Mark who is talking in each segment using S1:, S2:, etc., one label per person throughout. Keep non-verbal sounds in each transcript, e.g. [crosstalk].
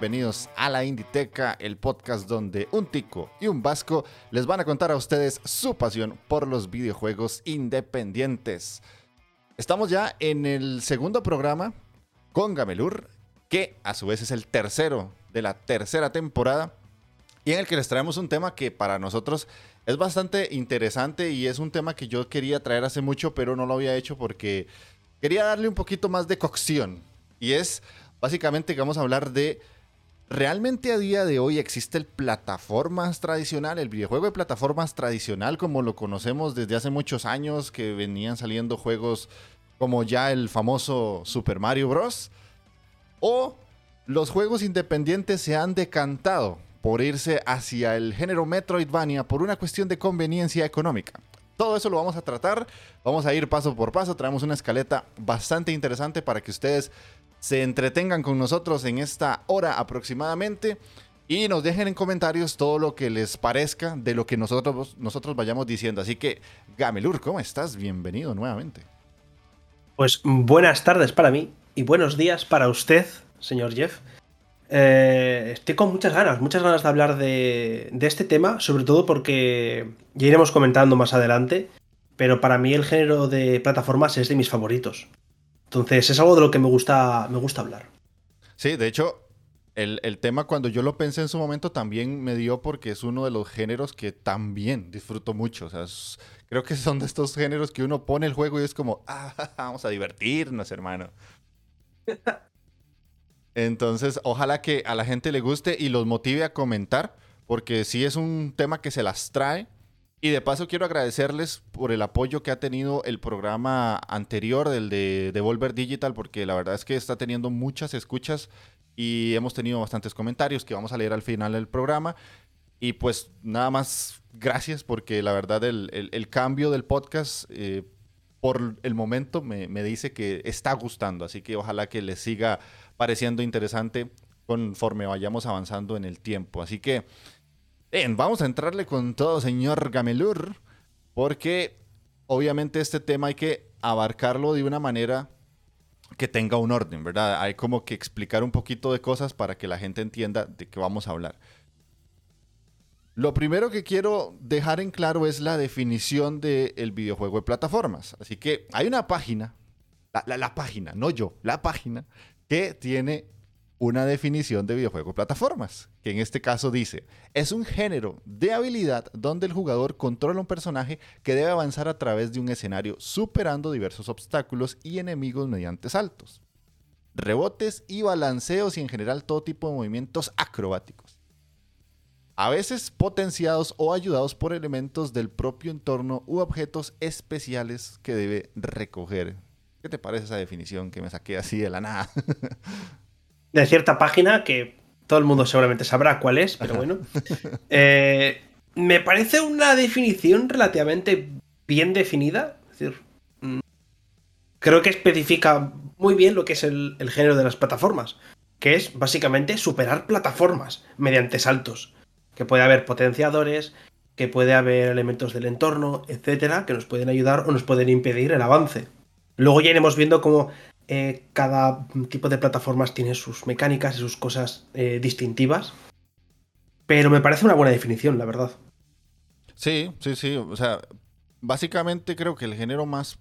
S1: Bienvenidos a la Inditeca, el podcast donde un tico y un vasco les van a contar a ustedes su pasión por los videojuegos independientes. Estamos ya en el segundo programa con Gamelur, que a su vez es el tercero de la tercera temporada, y en el que les traemos un tema que para nosotros es bastante interesante y es un tema que yo quería traer hace mucho, pero no lo había hecho porque quería darle un poquito más de cocción. Y es Básicamente vamos a hablar de ¿Realmente a día de hoy existe el plataformas tradicional, el videojuego de plataformas tradicional como lo conocemos desde hace muchos años, que venían saliendo juegos como ya el famoso Super Mario Bros? ¿O los juegos independientes se han decantado por irse hacia el género Metroidvania por una cuestión de conveniencia económica? Todo eso lo vamos a tratar, vamos a ir paso por paso, traemos una escaleta bastante interesante para que ustedes se entretengan con nosotros en esta hora aproximadamente y nos dejen en comentarios todo lo que les parezca de lo que nosotros, nosotros vayamos diciendo. Así que, Gamelur, ¿cómo estás? Bienvenido nuevamente.
S2: Pues buenas tardes para mí y buenos días para usted, señor Jeff. Eh, estoy con muchas ganas, muchas ganas de hablar de, de este tema, sobre todo porque ya iremos comentando más adelante, pero para mí el género de plataformas es de mis favoritos. Entonces, es algo de lo que me gusta, me gusta hablar.
S1: Sí, de hecho, el, tema cuando yo lo pensé en su momento también me dio porque es uno de los géneros que también disfruto mucho. O sea, creo que son de estos géneros que uno pone el juego y es como, ah, [laughs] vamos a divertirnos, hermano. [laughs] Entonces, ojalá que a la gente le guste y los motive a comentar, porque sí es un tema que se las trae y de paso quiero agradecerles por el apoyo que ha tenido el programa anterior, del de Devolver Digital, porque la verdad es que está teniendo muchas escuchas y hemos tenido bastantes comentarios que vamos a leer al final del programa. Y pues nada más gracias porque la verdad el, cambio del podcast eh, por el momento me, me dice que está gustando, así que ojalá que les siga pareciendo interesante conforme vayamos avanzando en el tiempo. Así que... Bien, vamos a entrarle con todo, señor Gamelur, porque obviamente este tema hay que abarcarlo de una manera que tenga un orden, ¿verdad? Hay como que explicar un poquito de cosas para que la gente entienda de qué vamos a hablar. Lo primero que quiero dejar en claro es la definición del videojuego de plataformas. Así que hay una página, la página, no yo, la página, que tiene una definición de videojuego plataformas, que en este caso dice, es un género de habilidad donde el jugador controla un personaje que debe avanzar a través de un escenario superando diversos obstáculos y enemigos mediante saltos, rebotes y balanceos y en general todo tipo de movimientos acrobáticos. A veces potenciados o ayudados por elementos del propio entorno u objetos especiales que debe recoger. ¿Qué te parece esa definición que me saqué así de la nada? [laughs]
S2: de cierta página que todo el mundo seguramente sabrá cuál es, pero bueno. [laughs] Eh, me parece una definición relativamente bien definida. Es decir, mm, creo que especifica muy bien lo que es el, género de las plataformas, que es básicamente superar plataformas mediante saltos. Que puede haber potenciadores, que puede haber elementos del entorno, etcétera, que nos pueden ayudar o nos pueden impedir el avance. Luego ya iremos viendo cómo eh, cada tipo de plataformas tiene sus mecánicas y sus cosas eh, distintivas. Pero me parece una buena definición, la verdad.
S1: Sí, sí, sí. O sea, básicamente creo que el género más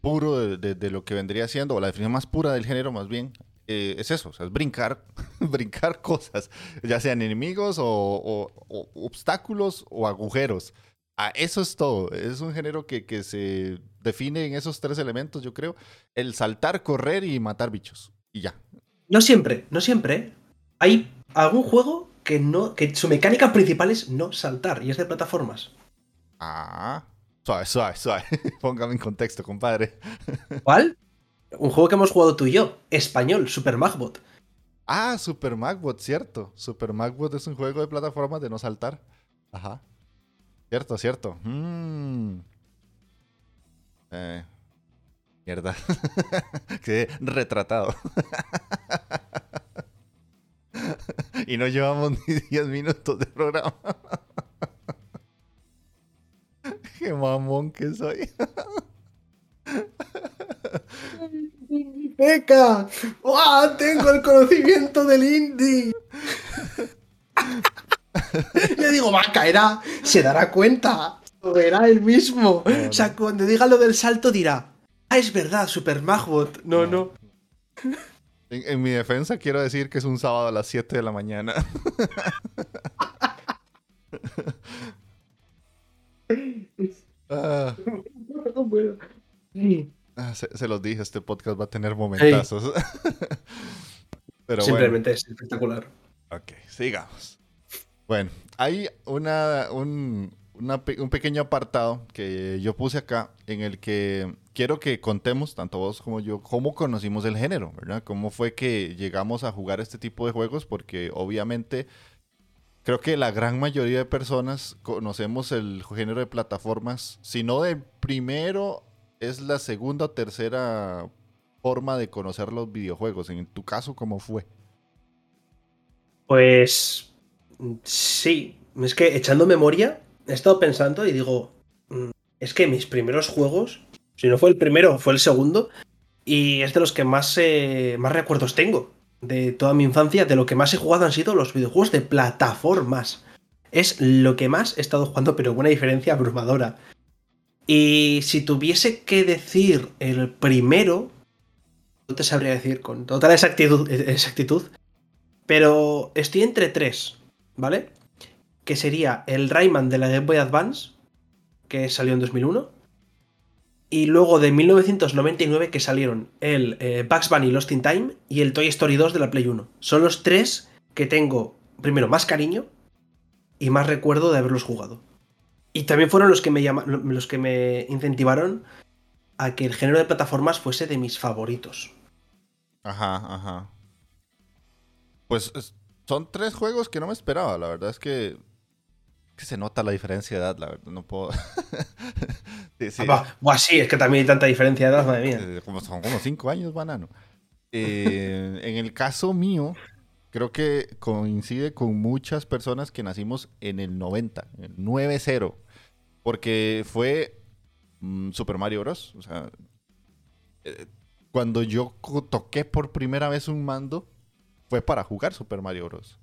S1: puro de, lo que vendría siendo, o la definición más pura del género más bien, eh, es eso, es brincar, [laughs] brincar cosas, ya sean enemigos o, obstáculos o agujeros. Ah, eso es todo. Es un género que, que, se define en esos tres elementos, yo creo. El saltar, correr y matar bichos. Y ya.
S2: No siempre, no siempre. Hay algún juego que no. que su mecánica principal es no saltar y es de plataformas.
S1: Ah. Suave, suave, suave. [laughs] Póngame en contexto, compadre. [laughs]
S2: ¿Cuál? Un juego que hemos jugado tú y yo. Español, Super Magbot.
S1: Ah, Super Magbot, cierto. Super Magbot es un juego de plataformas de no saltar. Ajá. Cierto, cierto. Mm. Eh, mierda. [laughs] Quedé retratado. [laughs] y no llevamos ni 10 minutos de programa. [laughs] Qué mamón que soy.
S2: ¡Peca! ¡Wow! Tengo el conocimiento del indie. Yo digo, va, caerá, se dará cuenta, lo verá él mismo. O sea, cuando diga lo del salto dirá, ah, es verdad, Super Magbot. No, no.
S1: En, mi defensa quiero decir que es un sábado a las 7 de la mañana. [laughs] Ah. Ah, se, los dije, este podcast va a tener momentazos. [laughs]
S2: Simplemente es espectacular.
S1: Ok, sigamos. Bueno, hay una, un, un pequeño apartado que yo puse acá en el que quiero que contemos, tanto vos como yo, cómo conocimos el género, ¿verdad? Cómo fue que llegamos a jugar este tipo de juegos, porque obviamente creo que la gran mayoría de personas conocemos el género de plataformas, si no de primero, es la segunda o tercera forma de conocer los videojuegos. En tu caso, ¿cómo fue?
S2: Pues Sí, es que echando memoria, he estado pensando y digo, mm, es que mis primeros juegos, si no fue el primero, fue el segundo, y es de los que más, eh, más recuerdos tengo de toda mi infancia, de lo que más he jugado han sido los videojuegos de plataformas. Es lo que más he estado jugando, pero una diferencia abrumadora. Y si tuviese que decir el primero, no te sabría decir con total exactitud, exactitud pero estoy entre tres. ¿Vale? Que sería el Rayman de la Game Boy Advance, que salió en 2001. Y luego de 1999 que salieron el eh, Bugs Bunny Lost in Time y el Toy Story 2 de la Play 1. Son los tres que tengo, primero, más cariño y más recuerdo de haberlos jugado. Y también fueron los que me, los que me incentivaron a que el género de plataformas fuese de mis favoritos.
S1: Ajá, ajá. Pues son tres juegos que no me esperaba. La verdad es que, que se nota la diferencia de edad, la verdad. No puedo. [laughs]
S2: sí, sí. sí, es que también hay tanta diferencia de edad, madre mía.
S1: Eh, como, son como cinco años, banano. Eh, [laughs] en el caso mío, creo que coincide con muchas personas que nacimos en el 90, el 9-0. Porque fue mm, Super Mario Bros. O sea, eh, cuando yo toqué por primera vez un mando fue para jugar Super Mario Bros.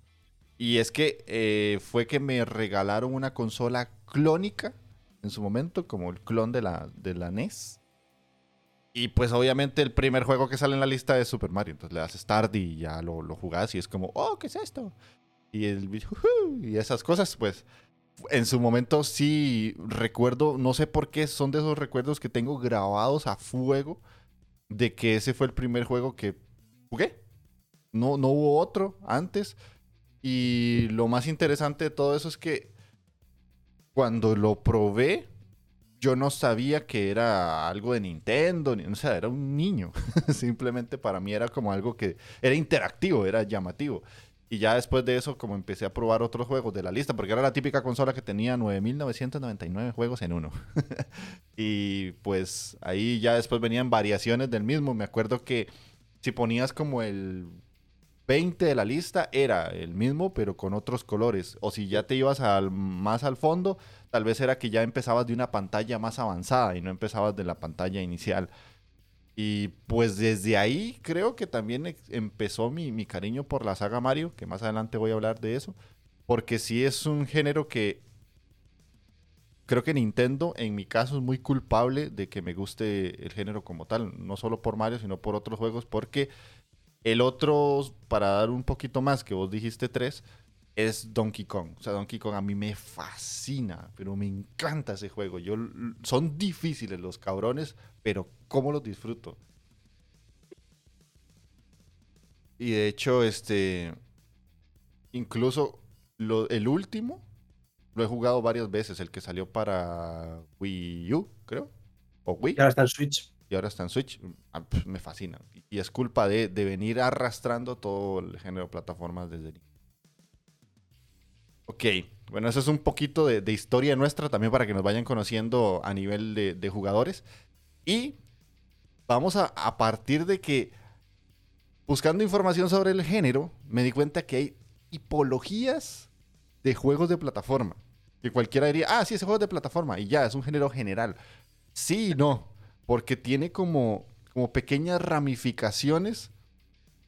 S1: Y es que eh, fue que me regalaron una consola clónica en su momento, como el clon de la, de la NES. Y pues obviamente el primer juego que sale en la lista es Super Mario. Entonces le das Start y ya lo, lo jugás y es como, oh, ¿qué es esto? Y, el, y esas cosas, pues en su momento sí recuerdo, no sé por qué, son de esos recuerdos que tengo grabados a fuego de que ese fue el primer juego que jugué. No, no hubo otro antes. Y lo más interesante de todo eso es que cuando lo probé, yo no sabía que era algo de Nintendo, o sea, era un niño. [laughs] Simplemente para mí era como algo que era interactivo, era llamativo. Y ya después de eso, como empecé a probar otros juegos de la lista, porque era la típica consola que tenía 9.999 juegos en uno. [laughs] y pues ahí ya después venían variaciones del mismo. Me acuerdo que si ponías como el 20 de la lista era el mismo, pero con otros colores. O si ya te ibas más al fondo, tal vez era que ya empezabas de una pantalla más avanzada y no empezabas de la pantalla inicial. Y pues desde ahí creo que también empezó mi, mi, cariño por la saga Mario, que más adelante voy a hablar de eso, porque sí es un género que creo que Nintendo, en mi caso, es muy culpable de que me guste el género como tal. No solo por Mario, sino por otros juegos. Porque el otro, para dar un poquito más, que vos dijiste tres, es Donkey Kong. O sea, Donkey Kong a mí me fascina, pero me encanta ese juego. Yo, son difíciles los cabrones, pero cómo los disfruto. Y de hecho, este, incluso el último lo he jugado varias veces, el que salió para Wii U, creo. O Wii.
S2: Y ahora está en Switch.
S1: Y ahora está en Switch. Ah, pues, me fascina. Y es culpa de, venir arrastrando todo el género de plataformas desde Ok, bueno, eso es un poquito de, historia nuestra también para que nos vayan conociendo a nivel de, jugadores. Y vamos a, a partir de que, buscando información sobre el género, me di cuenta que hay tipologías de juegos de plataforma. Que cualquiera diría, ah, sí, ese juego de plataforma. Y ya, es un género general. Sí y no. Porque tiene como, como pequeñas ramificaciones.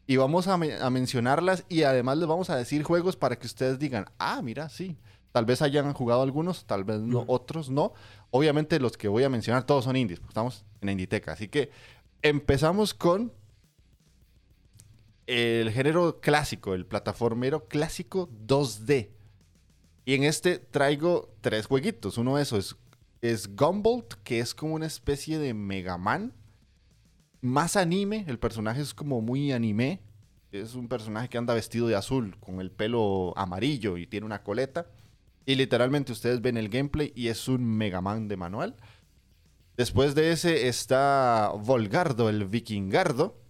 S1: Y vamos a, mencionarlas. Y además les vamos a decir juegos para que ustedes digan, ah, mira, sí. Tal vez hayan jugado algunos, tal vez no, otros no. Obviamente los que voy a mencionar todos son indies, porque estamos en Inditeca. Así que empezamos con el género clásico, el plataformero clásico 2D. Y en este traigo tres jueguitos. Uno de esos es, Gumbolt, que es como una especie de Mega Man. Más anime, el personaje es como muy anime. Es un personaje que anda vestido de azul, con el pelo amarillo y tiene una coleta. Y literalmente ustedes ven el gameplay y es un Mega Man de manual. Después de ese está Volgardo, el vikingardo,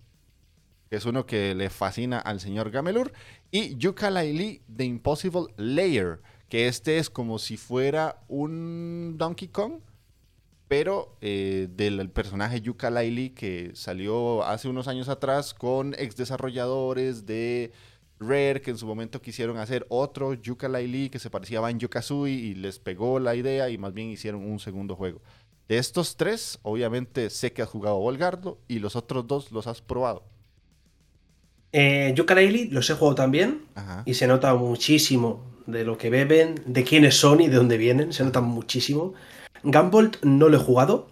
S1: que es uno que le fascina al señor Gamelur. Y yooka The Impossible Layer, que este es como si fuera un Donkey Kong, pero eh, del personaje Yuka Laili que salió hace unos años atrás con ex desarrolladores de Rare que en su momento quisieron hacer otro Yuka Laili que se parecía a Banjo Kazooie y les pegó la idea y más bien hicieron un segundo juego. De estos tres, obviamente sé que has jugado Volgardo y los otros dos los has probado.
S2: Eh, Yuka Laili los he jugado también y se nota muchísimo de lo que beben, de quiénes son y de dónde vienen, se notan muchísimo. Gambolt no lo he jugado,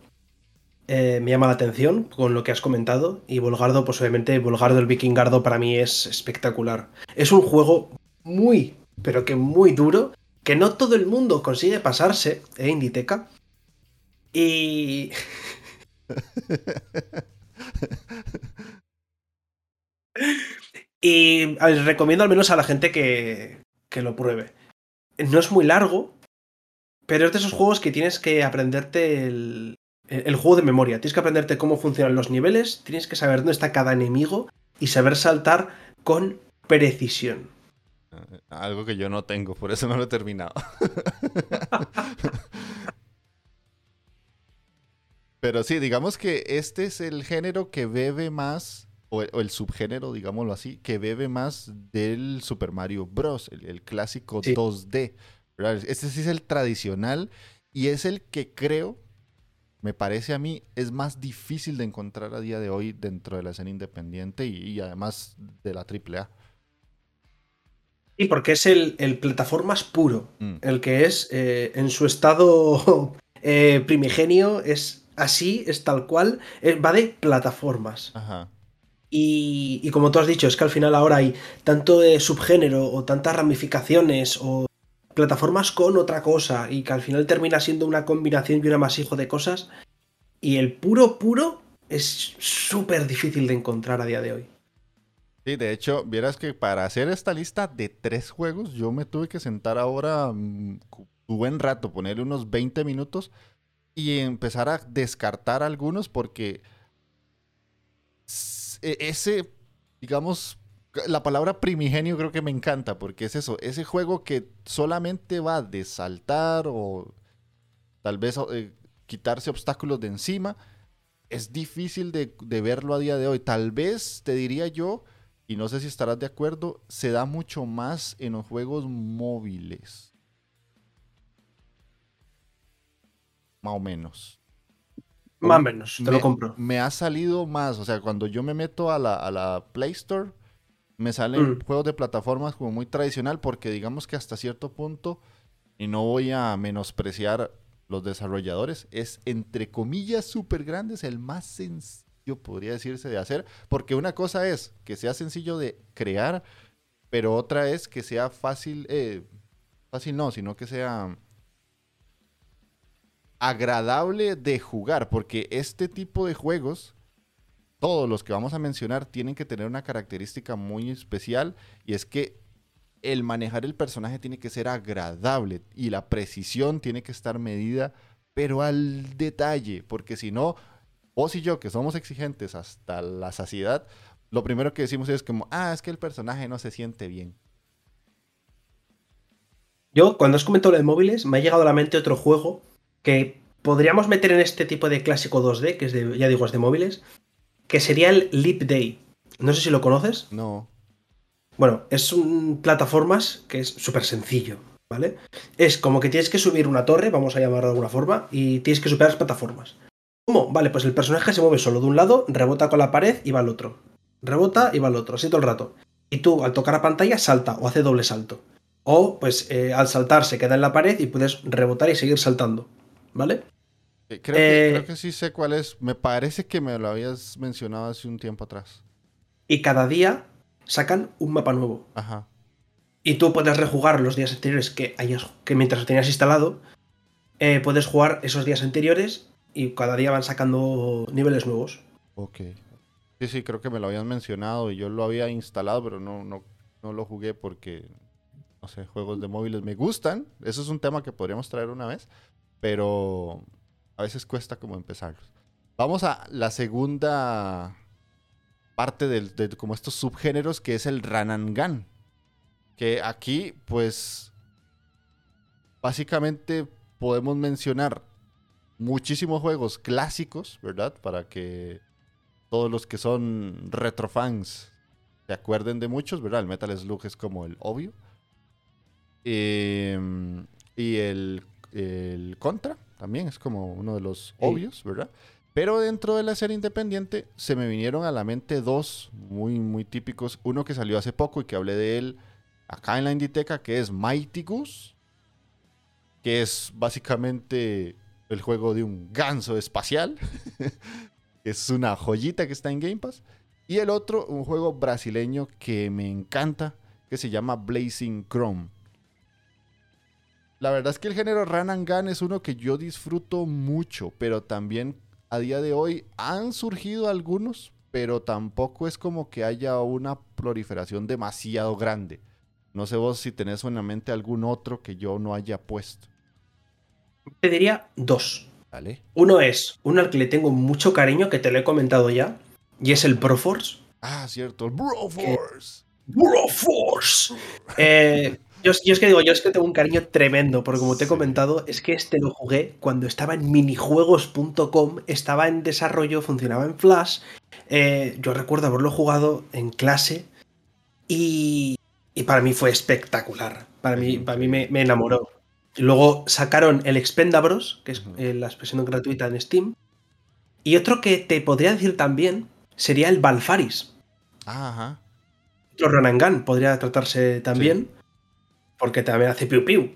S2: eh, me llama la atención con lo que has comentado. Y Volgardo, pues obviamente, Volgardo el Vikingardo para mí es espectacular. Es un juego muy, pero que muy duro, que no todo el mundo consigue pasarse, ¿eh, Inditeca? Y. [laughs] y recomiendo al menos a la gente que, que lo pruebe. No es muy largo, pero es de esos juegos que tienes que aprenderte el, juego de memoria. Tienes que aprenderte cómo funcionan los niveles, tienes que saber dónde está cada enemigo y saber saltar con precisión.
S1: Eh, algo que yo no tengo, por eso no lo he terminado. [laughs] Pero sí, digamos que este es el género que bebe más o, el subgénero, digámoslo así, que bebe más del Super Mario Bros., el, clásico 2D. Este sí es el tradicional y es el que creo, me parece a mí, es más difícil de encontrar a día de hoy dentro de la escena independiente y, además de la AAA.
S2: Sí, porque es el, el plataformas puro, mm. el que es eh, en su estado [laughs] eh, primigenio, es así, es tal cual, eh, va de plataformas. Ajá. Y, como tú has dicho, es que al final ahora hay tanto subgénero o tantas ramificaciones o plataformas con otra cosa y que al final termina siendo una combinación y un amasijo de cosas. Y el puro puro es súper difícil de encontrar a día de hoy.
S1: Sí, de hecho, vieras que para hacer esta lista de tres juegos, yo me tuve que sentar ahora un buen rato, ponerle unos 20 minutos y empezar a descartar algunos porque ese, digamos, la palabra primigenio creo que me encanta, porque es eso, ese juego que solamente va de saltar o tal vez eh, quitarse obstáculos de encima, es difícil de, verlo a día de hoy. Tal vez, te diría yo, y no sé si estarás de acuerdo, se da mucho más en los juegos móviles. Más o menos.
S2: Más o menos, te
S1: me,
S2: lo compro.
S1: Me ha salido más, o sea, cuando yo me meto a la, Play Store, me salen mm. juegos de plataformas como muy tradicional, porque digamos que hasta cierto punto, y no voy a menospreciar los desarrolladores, es entre comillas súper grande, es el más sencillo, podría decirse, de hacer, porque una cosa es que sea sencillo de crear, pero otra es que sea fácil, eh, fácil no, sino que sea agradable de jugar, porque este tipo de juegos, todos los que vamos a mencionar, tienen que tener una característica muy especial y es que el manejar el personaje tiene que ser agradable y la precisión tiene que estar medida, pero al detalle, porque si no, vos y yo, que somos exigentes hasta la saciedad, lo primero que decimos es como, ah, es que el personaje no se siente bien.
S2: Yo, cuando has comentado lo de móviles, me ha llegado a la mente otro juego que podríamos meter en este tipo de clásico 2D, que es de, ya digo, es de móviles, que sería el Leap Day. No sé si lo conoces.
S1: No.
S2: Bueno, es un plataformas que es súper sencillo, ¿vale? Es como que tienes que subir una torre, vamos a llamarlo de alguna forma, y tienes que superar las plataformas. ¿Cómo? Vale, pues el personaje se mueve solo de un lado, rebota con la pared y va al otro. Rebota y va al otro, así todo el rato. Y tú, al tocar la pantalla, salta o hace doble salto. O, pues, eh, al saltar se queda en la pared y puedes rebotar y seguir saltando. ¿Vale?
S1: Eh, creo, que, creo, que, sí sé cuál es. Me parece que me lo habías mencionado hace un tiempo atrás.
S2: Y cada día sacan un mapa nuevo.
S1: Ajá.
S2: Y tú puedes rejugar los días anteriores que, hayas, que mientras lo tenías instalado, eh, puedes jugar esos días anteriores y cada día van sacando niveles nuevos.
S1: Ok. Sí, sí, creo que me lo habían mencionado y yo lo había instalado, pero no, no, no lo jugué porque, no sé, juegos de móviles me gustan. Eso es un tema que podríamos traer una vez, pero a veces cuesta como empezarlos. Vamos a la segunda parte de, como estos subgéneros que es el Ranangan. Que aquí, pues, básicamente podemos mencionar muchísimos juegos clásicos, ¿verdad? Para que todos los que son retrofans se acuerden de muchos, ¿verdad? El Metal Slug es como el obvio. Em, y el, el, Contra también es como uno de los obvios, ¿verdad? Pero dentro de la serie independiente se me vinieron a la mente dos muy, muy típicos. Uno que salió hace poco y que hablé de él acá en la Inditeca, que es Mighty Goose, que es básicamente el juego de un ganso espacial. [laughs] es una joyita que está en Game Pass. Y el otro, un juego brasileño que me encanta, que se llama Blazing Chrome. La verdad es que el género Run and Gun es uno que yo disfruto mucho, pero también a día de hoy han surgido algunos, pero tampoco es como que haya una proliferación demasiado grande. No sé vos si tenés en la mente algún otro que yo no haya puesto.
S2: Te diría dos.
S1: Vale.
S2: Uno es uno al que le tengo mucho cariño, que te lo he comentado ya, y es el Broforce.
S1: Ah, cierto, el Broforce.
S2: Broforce. Eh, yo, es que digo, yo es que tengo un cariño tremendo, porque como te he comentado, es que este lo jugué cuando estaba en minijuegos.com, estaba en desarrollo, funcionaba en Flash. Eh, yo recuerdo haberlo jugado en clase y, y para mí fue espectacular. Para mí, para mí me, enamoró. Luego sacaron el Expendabros, que es eh, la expresión gratuita en Steam. Y otro que te podría decir también sería el Balfaris.
S1: Ajá.
S2: Otro Ronangan podría tratarse también. Porque también hace piu piu.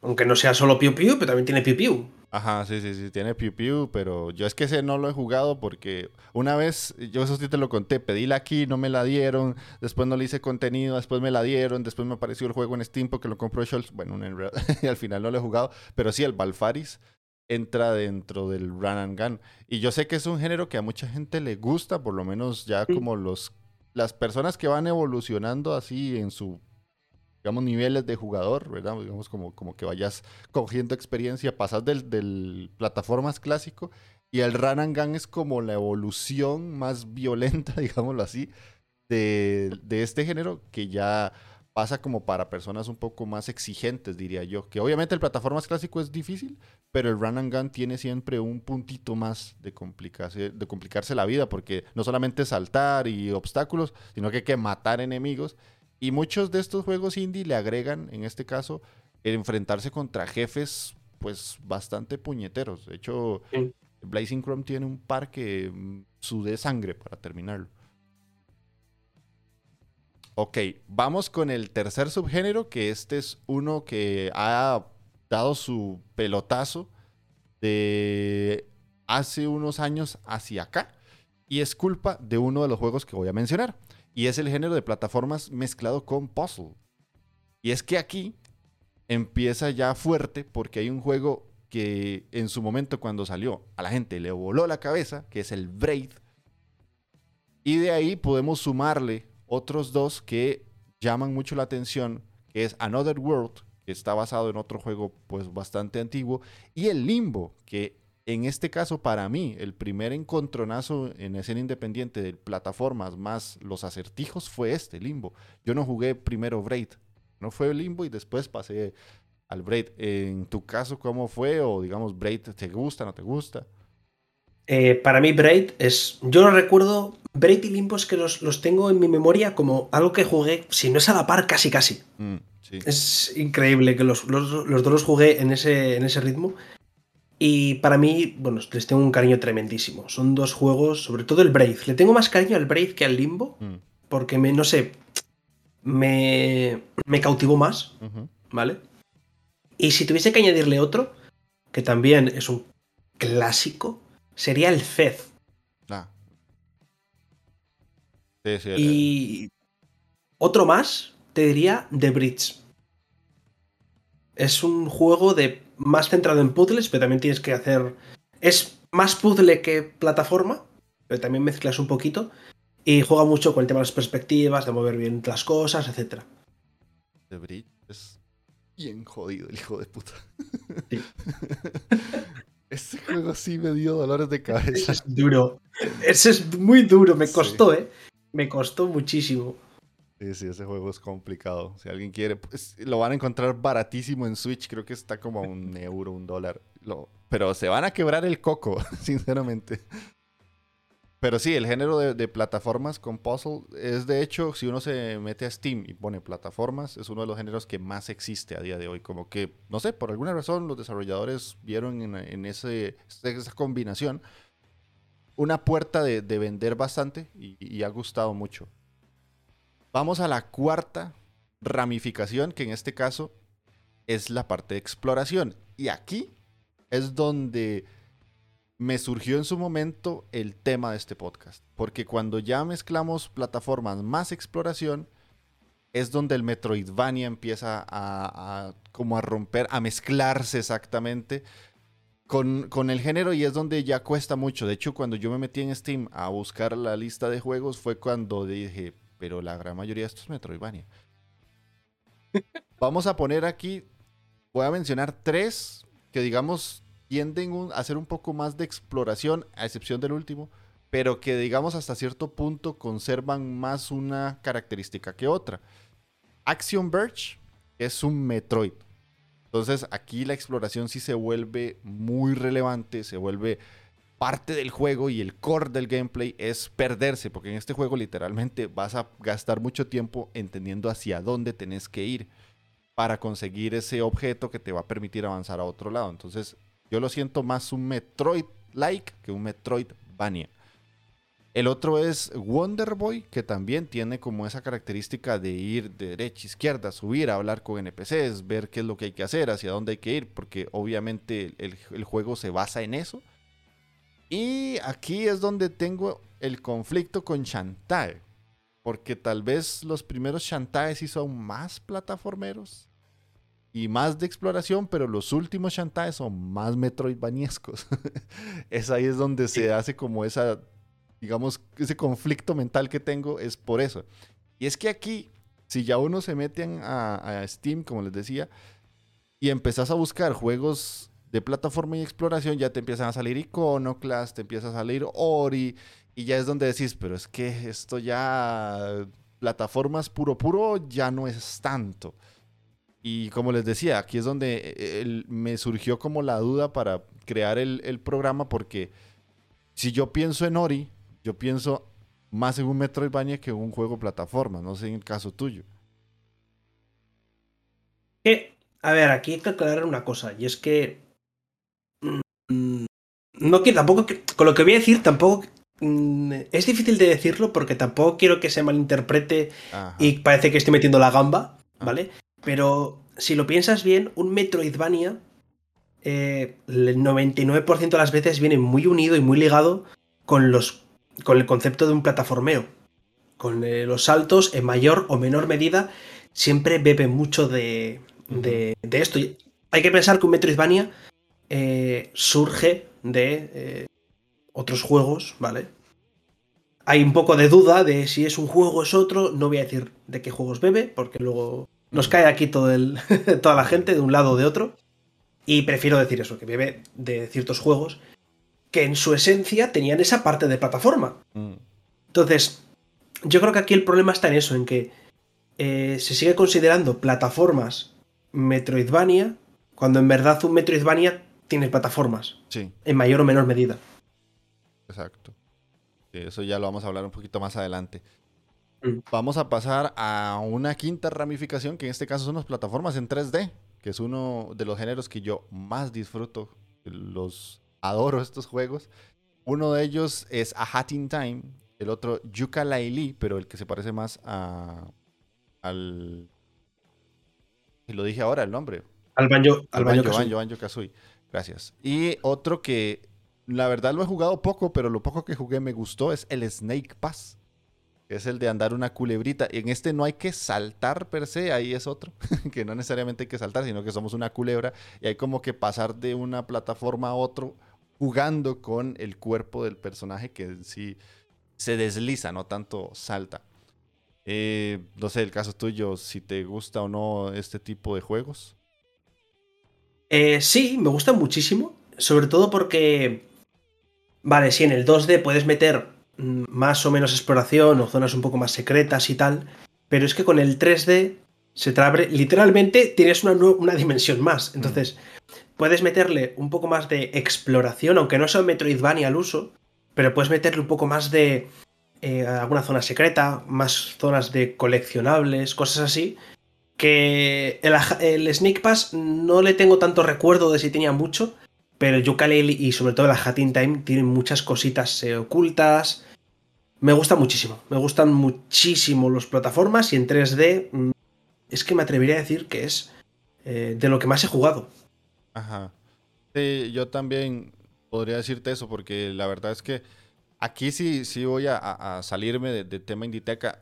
S2: Aunque no sea solo piu piu, pero también tiene piu piu.
S1: Ajá, sí, sí, sí, tiene piu piu, pero yo es que ese no lo he jugado porque una vez, yo eso sí te lo conté, pedí la aquí, no me la dieron, después no le hice contenido, después me la dieron, después me apareció el juego en Steam porque lo compró Scholz, bueno, [laughs] y al final no lo he jugado, pero sí, el Balfaris entra dentro del run and gun. Y yo sé que es un género que a mucha gente le gusta, por lo menos ya como los las personas que van evolucionando así en su digamos, niveles de jugador, ¿verdad? Digamos, como, como que vayas cogiendo experiencia, pasas del, del plataformas clásico y el Run and Gun es como la evolución más violenta, [laughs] digámoslo así, de, de, este género que ya pasa como para personas un poco más exigentes, diría yo. Que obviamente el plataformas clásico es difícil, pero el Run and Gun tiene siempre un puntito más de complicarse, de complicarse la vida, porque no solamente saltar y obstáculos, sino que hay que matar enemigos y muchos de estos juegos indie le agregan, en este caso, el enfrentarse contra jefes, pues bastante puñeteros. De hecho, Blazing Chrome tiene un par que mm, sude sangre para terminarlo. Ok, vamos con el tercer subgénero, que este es uno que ha dado su pelotazo de hace unos años hacia acá. Y es culpa de uno de los juegos que voy a mencionar. Y es el género de plataformas mezclado con puzzle. Y es que aquí empieza ya fuerte porque hay un juego que en su momento cuando salió a la gente le voló la cabeza, que es el Braid. Y de ahí podemos sumarle otros dos que llaman mucho la atención, que es Another World, que está basado en otro juego pues bastante antiguo, y el Limbo, que en este caso para mí el primer encontronazo en escena independiente de plataformas más los acertijos fue este, Limbo. Yo no jugué primero Braid, no fue Limbo y después pasé al Braid. En tu caso, ¿cómo fue? O digamos, Braid, ¿te gusta, no te gusta?
S2: Eh, para mí Braid es, yo lo recuerdo, Braid y Limbo es que los, tengo en mi memoria como algo que jugué, si no es a la par, casi casi. Mm. Es increíble que los, dos los jugué en ese, en ese ritmo. Y para mí, bueno, les tengo un cariño tremendísimo. Son dos juegos, sobre todo el Braid. Le tengo más cariño al Braid que al Limbo, mm. porque me, no sé, me, me cautivó más, ¿vale? Y si tuviese que añadirle otro, que también es un clásico, sería el Fez. Ah. Sí, sí, y otro más, te diría The Bridge. Es un juego de más centrado en puzzles, pero también tienes que hacer. Es más puzzle que plataforma, pero también mezclas un poquito. Y juega mucho con el tema de las perspectivas, de mover bien las cosas, etc.
S1: The Bridge es bien jodido, el hijo de puta. [laughs] Ese juego sí me dio dolores de cabeza. Ese
S2: es duro. Ese es muy duro. Me costó, ¿eh? Me costó muchísimo.
S1: Sí, sí, ese juego es complicado. Si alguien quiere, pues lo van a encontrar baratísimo en Switch. Creo que está como a un [laughs] euro, un dólar. Pero se van a quebrar el coco, [laughs] sinceramente. Pero sí, el género de, plataformas con puzzle es de hecho, si uno se mete a Steam y pone plataformas, es uno de los géneros que más existe a día de hoy. Como que, no sé, por alguna razón los desarrolladores vieron en, ese, esa combinación una puerta de, vender bastante y ha gustado mucho. Vamos a la cuarta ramificación, que en este caso es la parte de exploración. Y aquí es donde me surgió en su momento el tema de este podcast. Porque cuando ya mezclamos plataformas más exploración, es donde el Metroidvania empieza a, como a romper, a mezclarse exactamente con, con, el género y es donde ya cuesta mucho. De hecho, cuando yo me metí en Steam a buscar la lista de juegos fue cuando dije, pero la gran mayoría de estos es Metroidvania. [laughs] Vamos a poner aquí, voy a mencionar tres que digamos tienden a hacer un poco más de exploración, a excepción del último, pero que digamos hasta cierto punto conservan más una característica que otra. Action Verge es un Metroid. Entonces aquí la exploración sí se vuelve muy relevante, se vuelve parte del juego y el core del gameplay es perderse, porque en este juego literalmente vas a gastar mucho tiempo entendiendo hacia dónde tenés que ir para conseguir ese objeto que te va a permitir avanzar a otro lado. Entonces, yo lo siento más un Metroid-like que un Metroidvania. El otro es Wonder Boy, que también tiene como esa característica de ir de derecha, izquierda, subir, hablar con NPCs, ver qué es lo que hay que hacer, hacia dónde hay que ir, porque obviamente el juego se basa en eso. Y aquí es donde tengo el conflicto con Shantae. Porque tal vez los primeros Shantae sí son más plataformeros y más de exploración, pero los últimos Shantae son más metroidvaniescos. [laughs] es ahí es donde se hace como esa, digamos, ese conflicto mental que tengo, es por eso. Y es que aquí, si ya uno se mete a, a Steam, como les decía, y empezás a buscar juegos de plataforma y exploración ya te empiezan a salir Iconoclast, te empieza a salir Ori, y ya es donde decís, pero es que esto ya, plataformas puro puro, ya no es tanto. Y como les decía, aquí es donde eh, me surgió como la duda para crear el, el, programa, porque si yo pienso en Ori, yo pienso más en un Metroidvania que en un juego plataforma, no sé en el caso tuyo.
S2: a ver, aquí hay que aclarar una cosa, y es que no quiero tampoco, con lo que voy a decir, tampoco mm, es difícil de decirlo porque tampoco quiero que se malinterprete y parece que estoy metiendo la gamba, ah. ¿vale? Pero si lo piensas bien, un Metroidvania eh, el 99% de las veces viene muy unido y muy ligado con, los, con el concepto de un plataformeo. Con eh, los saltos, en mayor o menor medida, siempre bebe mucho de, de, esto. Hay que pensar que un Metroidvania eh, surge de otros juegos, ¿vale? Hay un poco de duda de si es un juego o es otro. No voy a decir de qué juegos bebe, porque luego nos cae aquí todo el, [laughs] toda la gente de un lado o de otro. Y prefiero decir eso, que bebe de ciertos juegos que en su esencia tenían esa parte de plataforma. Mm. Entonces, yo creo que aquí el problema está en eso, en que eh, se sigue considerando plataformas Metroidvania, cuando en verdad un Metroidvania tiene plataformas.
S1: Sí.
S2: En mayor o menor medida.
S1: Exacto. eso ya lo vamos a hablar un poquito más adelante. Mm. Vamos a pasar a una quinta ramificación, que en este caso son las plataformas en 3D que es uno de los géneros que yo más disfruto. Los adoro estos juegos. Uno de ellos es A Hat in Time, el otro Yuka Laili, pero el que se parece más a al y lo dije ahora el nombre.
S2: Al Banjo,
S1: al Banjo, Banjo, Banjo Kazooie. Gracias. Y otro que la verdad lo he jugado poco, pero lo poco que jugué me gustó es el Snake Pass es el de andar una culebrita. En este no hay que saltar per se, ahí es otro, [laughs] que no necesariamente hay que saltar, sino que somos una culebra y hay como que pasar de una plataforma a otro jugando con el cuerpo del personaje que sí se desliza, no tanto salta. Eh, no sé, el caso tuyo, si te gusta o no este tipo de juegos.
S2: Eh, sí, me gusta muchísimo, sobre todo porque, vale, si en el 2D puedes meter Mm, más o menos exploración o zonas un poco más secretas y tal, pero es que con el 3D se te abre, literalmente tienes una, una dimensión más, entonces puedes meterle un poco más de exploración, aunque no sea Metroidvania al uso, pero puedes meterle un poco más de eh, alguna zona secreta, más zonas de coleccionables, cosas así, que el, el Sneak Pass no le tengo tanto recuerdo de si tenía mucho, pero yooka y sobre todo la Hatting Time tienen muchas cositas eh, ocultas. Me gusta muchísimo. Me gustan muchísimo las plataformas y en 3D mm, es que me atrevería a decir que es eh, de lo que más he jugado.
S1: Ajá. Sí, yo también podría decirte eso porque la verdad es que aquí sí, sí voy a, salirme de, tema Inditeca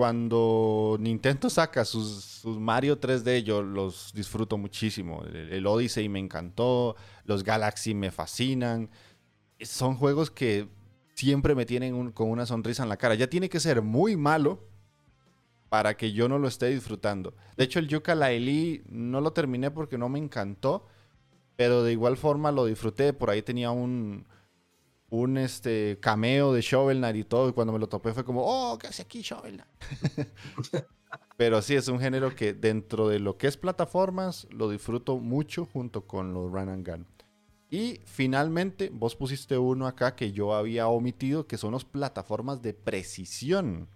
S1: cuando Nintendo saca sus, Mario 3D, yo los disfruto muchísimo. El, Odyssey me encantó, los Galaxy me fascinan. Son juegos que siempre me tienen con una sonrisa en la cara. Ya tiene que ser muy malo para que yo no lo esté disfrutando. De hecho, el Yuka Laili no lo terminé porque no me encantó, pero de igual forma lo disfruté. Por ahí tenía un, un este, cameo de Shovel Knight y todo. Y cuando me lo topé fue como, oh, ¿qué hace aquí Shovel Knight? [laughs] Pero sí, es un género que dentro de lo que es plataformas, lo disfruto mucho junto con los Run and Gun. Y finalmente, vos pusiste uno acá que yo había omitido, que son las plataformas de precisión.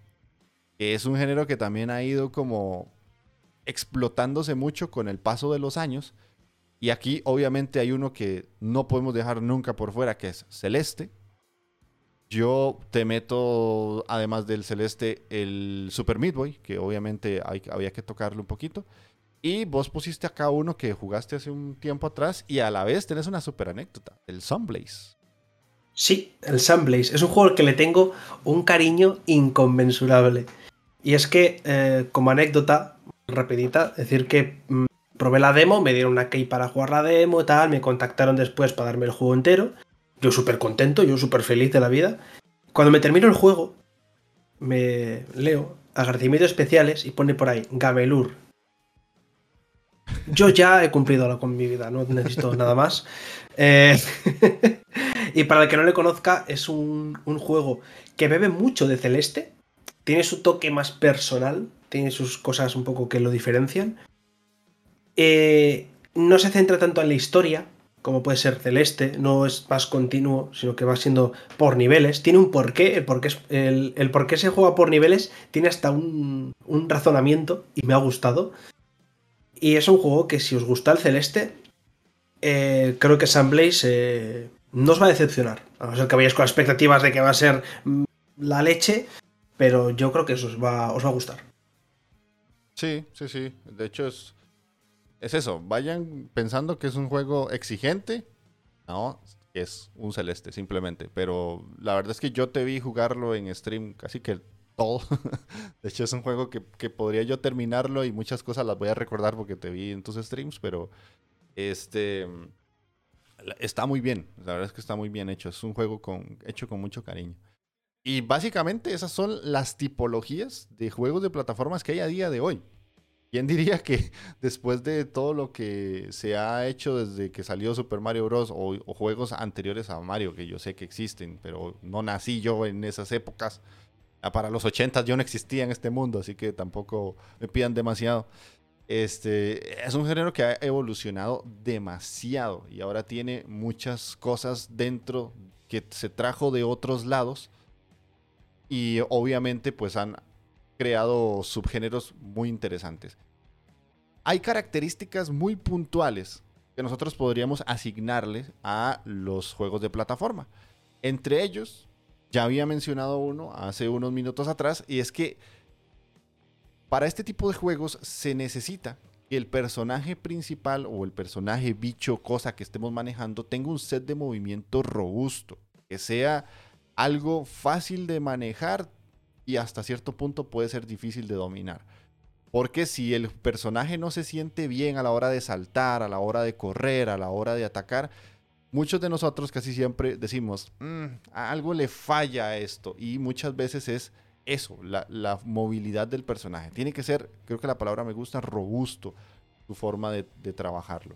S1: Que es un género que también ha ido como explotándose mucho con el paso de los años. Y aquí obviamente hay uno que no podemos dejar nunca por fuera, que es Celeste. Yo te meto, además del Celeste, el Super Meat Boy, que obviamente había que tocarle un poquito. Y vos pusiste acá uno que jugaste hace un tiempo atrás y a la vez tenés una super anécdota, el Sunblaze.
S2: Sí, el Sunblaze. Es un juego al que le tengo un cariño inconmensurable. Y es que, eh, como anécdota, rapidita, decir que mm, probé la demo, me dieron una key para jugar la demo y tal, me contactaron después para darme el juego entero. Yo súper contento, yo súper feliz de la vida. Cuando me termino el juego, me leo agradecimientos especiales y pone por ahí Gamelur. Yo ya he cumplido con mi vida, no necesito nada más. [laughs] Eh, [laughs] y para el que no le conozca, es un, un juego que bebe mucho de Celeste, tiene su toque más personal, tiene sus cosas un poco que lo diferencian, eh, no se centra tanto en la historia, como puede ser Celeste, no es más continuo, sino que va siendo por niveles. Tiene un porqué, el por qué, el, el por qué se juega por niveles tiene hasta un, razonamiento y me ha gustado. Y es un juego que si os gusta el Celeste, eh, creo que Sunblaze eh, no os va a decepcionar. A no ser que vayáis con expectativas de que va a ser mm, la leche, pero yo creo que eso os va, os va a gustar.
S1: Sí, sí, sí. De hecho es es eso, vayan pensando que es un juego exigente, no, es un celeste simplemente, pero la verdad es que yo te vi jugarlo en stream casi que todo. [laughs] de hecho es un juego que, que, podría yo terminarlo y muchas cosas las voy a recordar porque te vi en tus streams, pero este está muy bien, la verdad es que está muy bien hecho, es un juego con, hecho con mucho cariño. Y básicamente esas son las tipologías de juegos de plataformas que hay a día de hoy. ¿Quién diría que [laughs] después de todo lo que se ha hecho desde que salió Super Mario Bros. O, juegos anteriores a Mario, que yo sé que existen, pero no nací yo en esas épocas. Para los 80 yo no existía en este mundo, así que tampoco me pidan demasiado. Este, es un género que ha evolucionado demasiado y ahora tiene muchas cosas dentro que se trajo de otros lados y obviamente pues han creado subgéneros muy interesantes. Hay características muy puntuales que nosotros podríamos asignarles a los juegos de plataforma. Entre ellos, ya había mencionado uno hace unos minutos atrás, y es que para este tipo de juegos se necesita que el personaje principal o el personaje bicho, cosa que estemos manejando, tenga un set de movimiento robusto, que sea algo fácil de manejar y hasta cierto punto puede ser difícil de dominar. Porque si el personaje no se siente bien a la hora de saltar, a la hora de correr, a la hora de atacar, muchos de nosotros casi siempre decimos, mm, algo le falla a esto. Y muchas veces es eso, la, movilidad del personaje. Tiene que ser, creo que la palabra me gusta, robusto su forma de trabajarlo.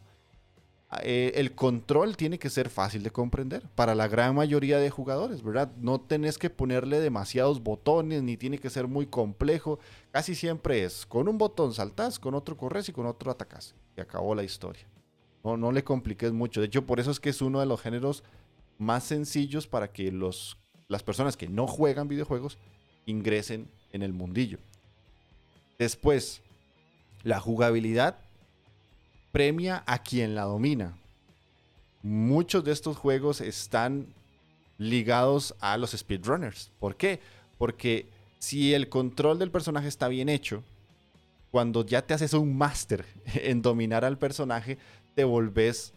S1: Eh, el control tiene que ser fácil de comprender para la gran mayoría de jugadores, ¿verdad? No tenés que ponerle demasiados botones, ni tiene que ser muy complejo. Casi siempre es, con un botón saltás, con otro corres y con otro atacás. Y acabó la historia. No, no le compliques mucho. De hecho, por eso es que es uno de los géneros más sencillos para que los, las personas que no juegan videojuegos ingresen en el mundillo. Después, la jugabilidad premia a quien la domina. Muchos de estos juegos están ligados a los speedrunners. ¿Por qué? Porque si el control del personaje está bien hecho, cuando ya te haces un máster [laughs] en dominar al personaje, te volvés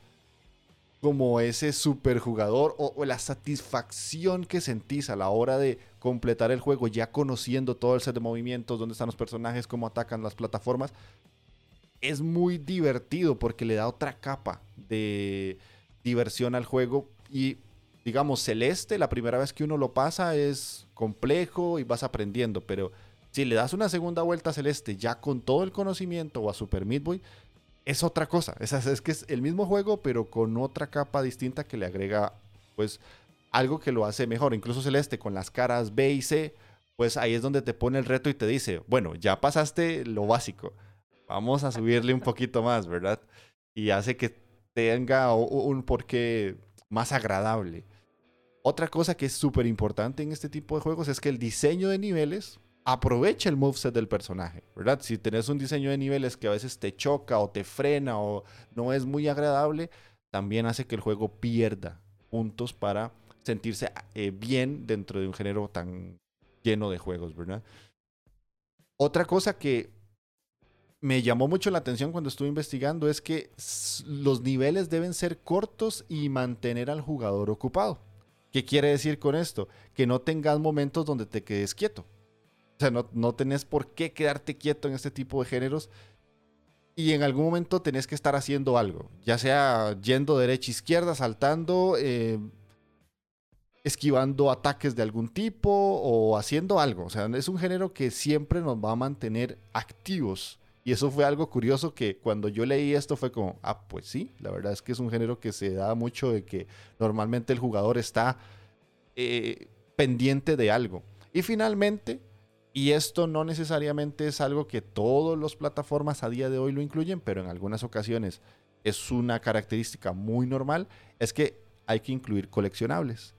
S1: como ese superjugador o, o la satisfacción que sentís a la hora de completar el juego ya conociendo todo el set de movimientos, dónde están los personajes, cómo atacan las plataformas, es muy divertido porque le da otra capa de diversión al juego y digamos Celeste la primera vez que uno lo pasa es complejo y vas aprendiendo, pero si le das una segunda vuelta a Celeste ya con todo el conocimiento o a Super Meat Boy es otra cosa, es, es que es el mismo juego pero con otra capa distinta que le agrega pues algo que lo hace mejor, incluso Celeste con las caras B y C, pues ahí es donde te pone el reto y te dice, bueno, ya pasaste lo básico vamos a subirle un poquito más, ¿verdad? Y hace que tenga un porqué más agradable. Otra cosa que es súper importante en este tipo de juegos es que el diseño de niveles aprovecha el moveset del personaje, ¿verdad? Si tenés un diseño de niveles que a veces te choca o te frena o no es muy agradable, también hace que el juego pierda puntos para sentirse eh, bien dentro de un género tan lleno de juegos, ¿verdad? Otra cosa que me llamó mucho la atención cuando estuve investigando es que los niveles deben ser cortos y mantener al jugador ocupado. ¿Qué quiere decir con esto? Que no tengas momentos donde te quedes quieto. O sea, no, no tenés por qué quedarte quieto en este tipo de géneros. Y en algún momento tenés que estar haciendo algo. Ya sea yendo derecha, izquierda, saltando, eh, esquivando ataques de algún tipo o haciendo algo. O sea, es un género que siempre nos va a mantener activos y eso fue algo curioso que cuando yo leí esto fue como, ah, pues sí, la verdad es que es un género que se da mucho de que normalmente el jugador está eh, pendiente de algo. Y finalmente, y esto no necesariamente es algo que todas las plataformas a día de hoy lo incluyen, pero en algunas ocasiones es una característica muy normal, es que hay que incluir coleccionables.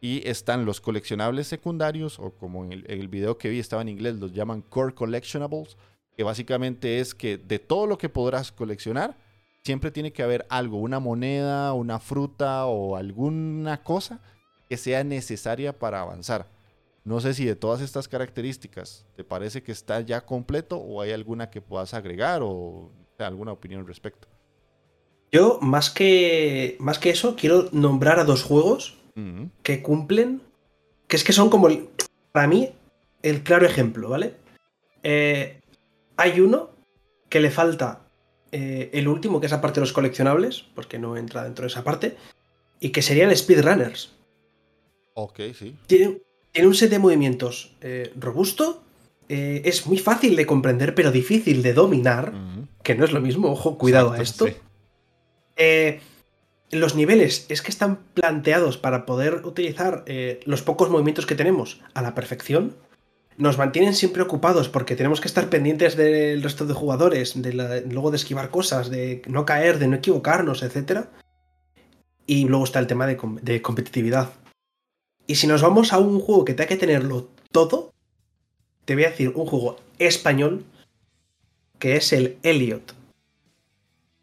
S1: Y están los coleccionables secundarios, o como en el, en el video que vi estaba en inglés, los llaman core collectionables, que básicamente es que de todo lo que podrás coleccionar, siempre tiene que haber algo, una moneda, una fruta o alguna cosa que sea necesaria para avanzar. No sé si de todas estas características te parece que está ya completo o hay alguna que puedas agregar o alguna opinión al respecto.
S2: Yo, más que, más que eso, quiero nombrar a dos juegos que cumplen, que es que son como, para mí, el claro ejemplo, ¿vale? Eh, hay uno que le falta eh, el último, que es aparte de los coleccionables, porque no entra dentro de esa parte, y que serían Speedrunners.
S1: Ok, sí.
S2: Tiene, un set de movimientos eh, robusto, es muy fácil de comprender, pero difícil de dominar, que no es lo mismo, ojo, cuidado a esto. los niveles es que están planteados para poder utilizar los pocos movimientos que tenemos a la perfección nos mantienen siempre ocupados porque tenemos que estar pendientes del resto de jugadores, de luego de esquivar cosas, de no caer, de no equivocarnos, etc. Y luego está el tema de, competitividad. Y si nos vamos a un juego que tenga que tenerlo todo, te voy a decir un juego español que es el Elliot,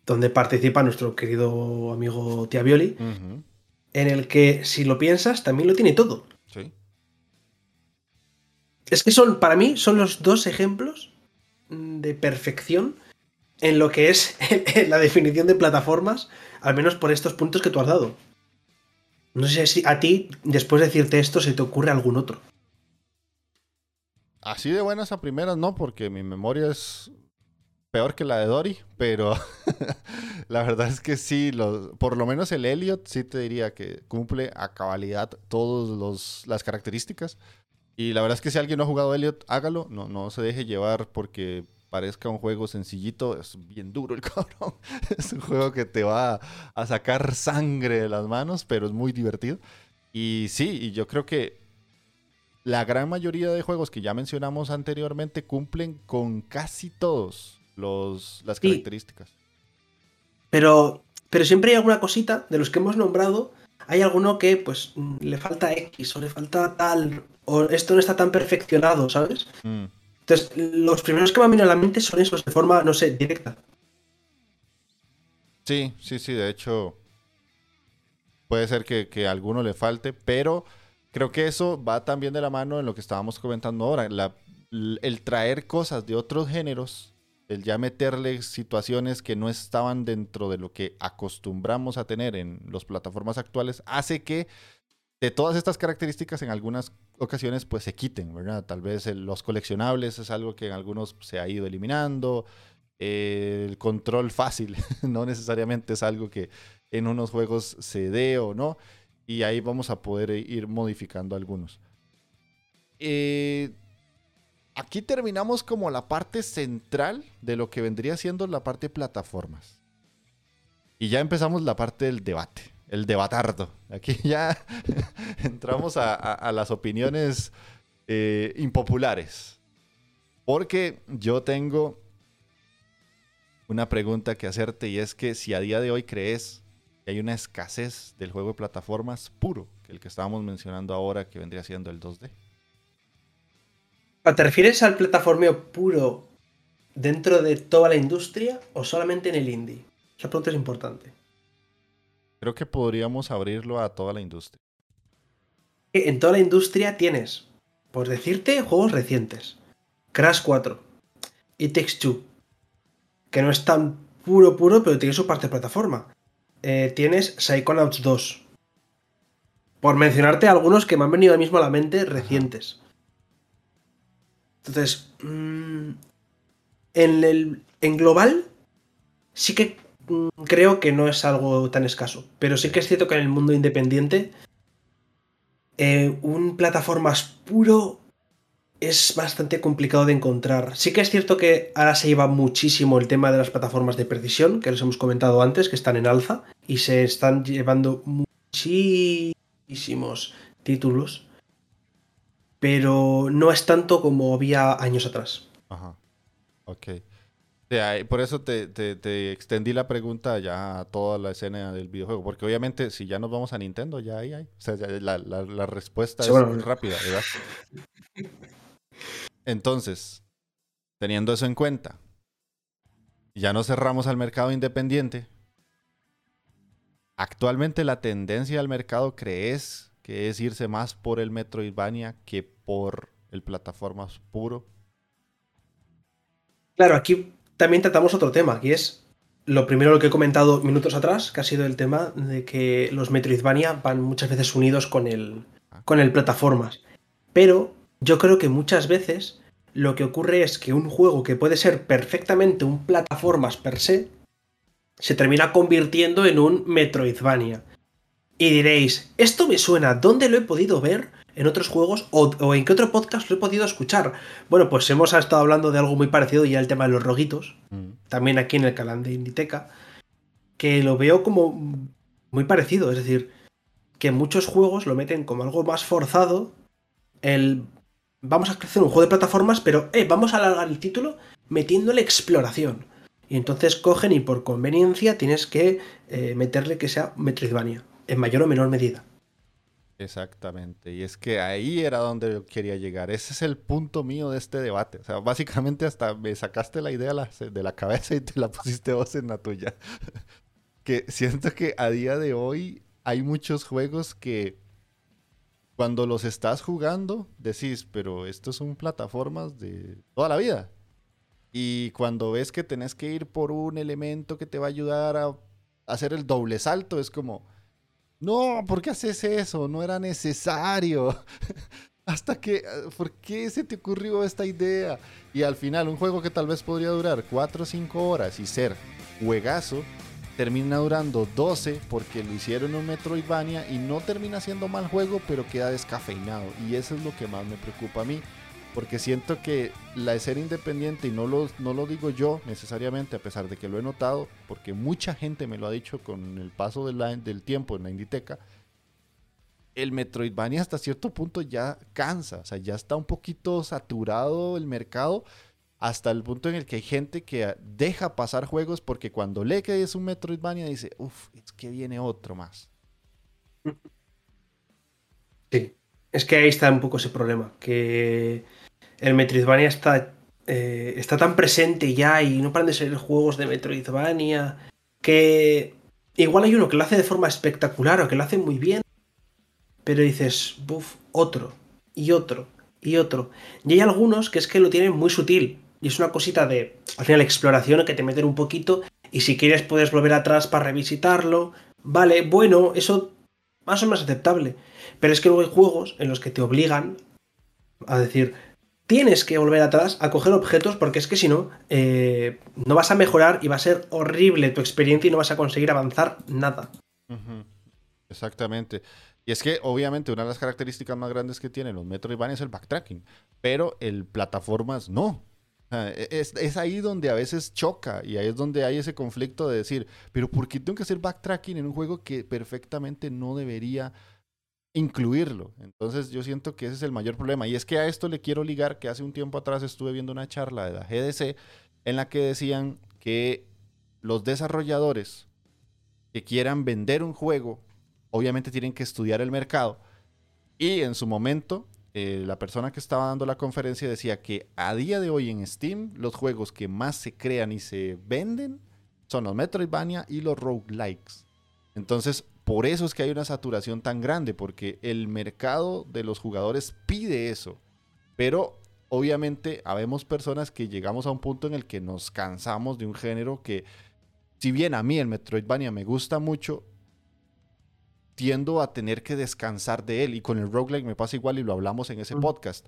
S2: donde participa nuestro querido amigo Tiavioli, en el que, si lo piensas, también lo tiene todo. Es que son, para mí, son los dos ejemplos de perfección en lo que es [laughs] la definición de plataformas, al menos por estos puntos que tú has dado. No sé si a ti, después de decirte esto, se te ocurre algún otro.
S1: Así de buenas a primeras no, porque mi memoria es peor que la de Dory, pero [laughs] la verdad es que sí, por lo menos el Elliot sí te diría que cumple a cabalidad todas las características. Y la verdad es que si alguien no ha jugado Elliot, hágalo. No, no se deje llevar porque parezca un juego sencillito. Es bien duro el [laughs] cabrón. es un juego que te va a sacar sangre de las manos, pero es muy divertido. Y sí, y yo creo que la gran mayoría de juegos que ya mencionamos anteriormente cumplen con casi todos los, las características.
S2: Pero, pero siempre hay alguna cosita de los que hemos nombrado. Hay alguno que pues le falta X o le falta tal o esto no está tan perfeccionado, ¿sabes? Mm. Entonces, los primeros que me vienen a la mente son esos de forma, no sé, directa.
S1: Sí, sí, sí, de hecho, puede ser que, a alguno le falte, pero creo que eso va también de la mano en lo que estábamos comentando ahora, el traer cosas de otros géneros, el ya meterle situaciones que no estaban dentro de lo que acostumbramos a tener en las plataformas actuales, hace que de todas estas características en algunas ocasiones pues se quiten, ¿verdad? Tal vez los coleccionables es algo que en algunos se ha ido eliminando, el control fácil [laughs] no necesariamente es algo que en unos juegos se dé o no, y ahí vamos a poder ir modificando algunos. Eh, aquí terminamos como la parte central de lo que vendría siendo la parte de plataformas. Y ya empezamos la parte del debate el debatardo. Aquí [laughs] ya [laughs] entramos a, las opiniones eh, impopulares. Porque yo tengo una pregunta que hacerte y es que si a día de hoy crees que hay una escasez del juego de plataformas puro, que el que estábamos mencionando ahora que vendría siendo el 2D.
S2: ¿Te refieres al plataformeo puro dentro de toda la industria o solamente en el indie? Esa pregunta es importante.
S1: Creo que podríamos abrirlo a toda la industria.
S2: En toda la industria tienes, por decirte, juegos recientes. Crash 4. y Takes Two. Que no es tan puro, puro, pero tiene su parte de plataforma. Eh, tienes Psychonauts 2. Por mencionarte algunos que me han venido ahora mismo a la mente recientes. Entonces, mm, en, el, en global, sí que Mm, creo que no es algo tan escaso. Pero sí que es cierto que en el mundo independiente, eh, un plataformas puro es bastante complicado de encontrar. Sí que es cierto que ahora se lleva muchísimo el tema de las plataformas de precisión, que les hemos comentado antes, que están en alza, y se están llevando muchísimos títulos, pero no es tanto como había años atrás.
S1: Ajá. Ok por eso te, extendí la pregunta ya a toda la escena del videojuego, porque obviamente si ya nos vamos a Nintendo, ya ahí hay. O sea, la, respuesta es muy rápida, ¿verdad? Entonces, teniendo eso en cuenta, ya no cerramos al mercado independiente. Actualmente la tendencia del mercado crees que es irse más por el Metroidvania que por el plataformas puro.
S2: Claro, aquí también tratamos otro tema, que es lo primero lo que he comentado minutos atrás, que ha sido el tema de que los Metroidvania van muchas veces unidos con el, con el plataformas. Pero yo creo que muchas veces lo que ocurre es que un juego que puede ser perfectamente un plataformas per se, se termina convirtiendo en un Metroidvania. Y diréis, esto me suena, ¿dónde lo he podido ver? En otros juegos o, en qué otro podcast lo he podido escuchar. Bueno, pues hemos estado hablando de algo muy parecido ya el tema de los roguitos, mm. también aquí en el canal de Inditeca, que lo veo como muy parecido, es decir, que muchos juegos lo meten como algo más forzado, el vamos a hacer un juego de plataformas, pero eh, vamos a alargar el título metiéndole exploración. Y entonces cogen y por conveniencia tienes que eh, meterle que sea Metroidvania, en mayor o menor medida.
S1: Exactamente, y es que ahí era donde yo quería llegar. Ese es el punto mío de este debate. O sea, básicamente hasta me sacaste la idea de la cabeza y te la [laughs] pusiste vos en la tuya. [laughs] que siento que a día de hoy hay muchos juegos que cuando los estás jugando decís, pero estos son plataformas de toda la vida. Y cuando ves que tenés que ir por un elemento que te va a ayudar a hacer el doble salto, es como no, ¿por qué haces eso? No era necesario. [laughs] Hasta que, ¿por qué se te ocurrió esta idea? Y al final, un juego que tal vez podría durar 4 o 5 horas y ser juegazo, termina durando 12 porque lo hicieron en Metroidvania y no termina siendo mal juego, pero queda descafeinado. Y eso es lo que más me preocupa a mí porque siento que la escena independiente, y no lo, no lo digo yo necesariamente, a pesar de que lo he notado, porque mucha gente me lo ha dicho con el paso del tiempo en la Inditeca, el Metroidvania hasta cierto punto ya cansa, o sea, ya está un poquito saturado el mercado, hasta el punto en el que hay gente que deja pasar juegos porque cuando lee que es un Metroidvania dice, uff, es que viene otro más.
S2: Sí, es que ahí está un poco ese problema, que el Metroidvania está, eh, está tan presente ya y no paran de ser juegos de Metroidvania que igual hay uno que lo hace de forma espectacular o que lo hace muy bien, pero dices, buf, otro, y otro, y otro. Y hay algunos que es que lo tienen muy sutil, y es una cosita de, al final, exploración que te meten un poquito, y si quieres puedes volver atrás para revisitarlo. Vale, bueno, eso más o menos aceptable. Pero es que luego hay juegos en los que te obligan a decir, tienes que volver atrás a coger objetos porque es que si no, eh, no vas a mejorar y va a ser horrible tu experiencia y no vas a conseguir avanzar nada.
S1: Exactamente. Y es que obviamente una de las características más grandes que tienen los Metroidvania es el backtracking, pero el plataformas no. E, es, es, ahí donde a veces choca y ahí es donde hay ese conflicto de decir, pero ¿por qué tengo que hacer backtracking en un juego que perfectamente no debería incluirlo. Entonces yo siento que ese es el mayor problema. Y es que a esto le quiero ligar que hace un tiempo atrás estuve viendo una charla de la GDC en la que decían que los desarrolladores que quieran vender un juego, obviamente tienen que estudiar el mercado. Y en su momento, eh, la persona que estaba dando la conferencia decía que a día de hoy en Steam, los juegos que más se crean y se venden son los Metroidvania y los roguelikes. Entonces, por eso es que hay una saturación tan grande, porque el mercado de los jugadores pide eso. Pero obviamente habemos personas que llegamos a un punto en el que nos cansamos de un género que, si bien a mí el Metroidvania me gusta mucho, tiendo a tener que descansar de él. Y con el roguelike me pasa igual y lo hablamos en ese podcast.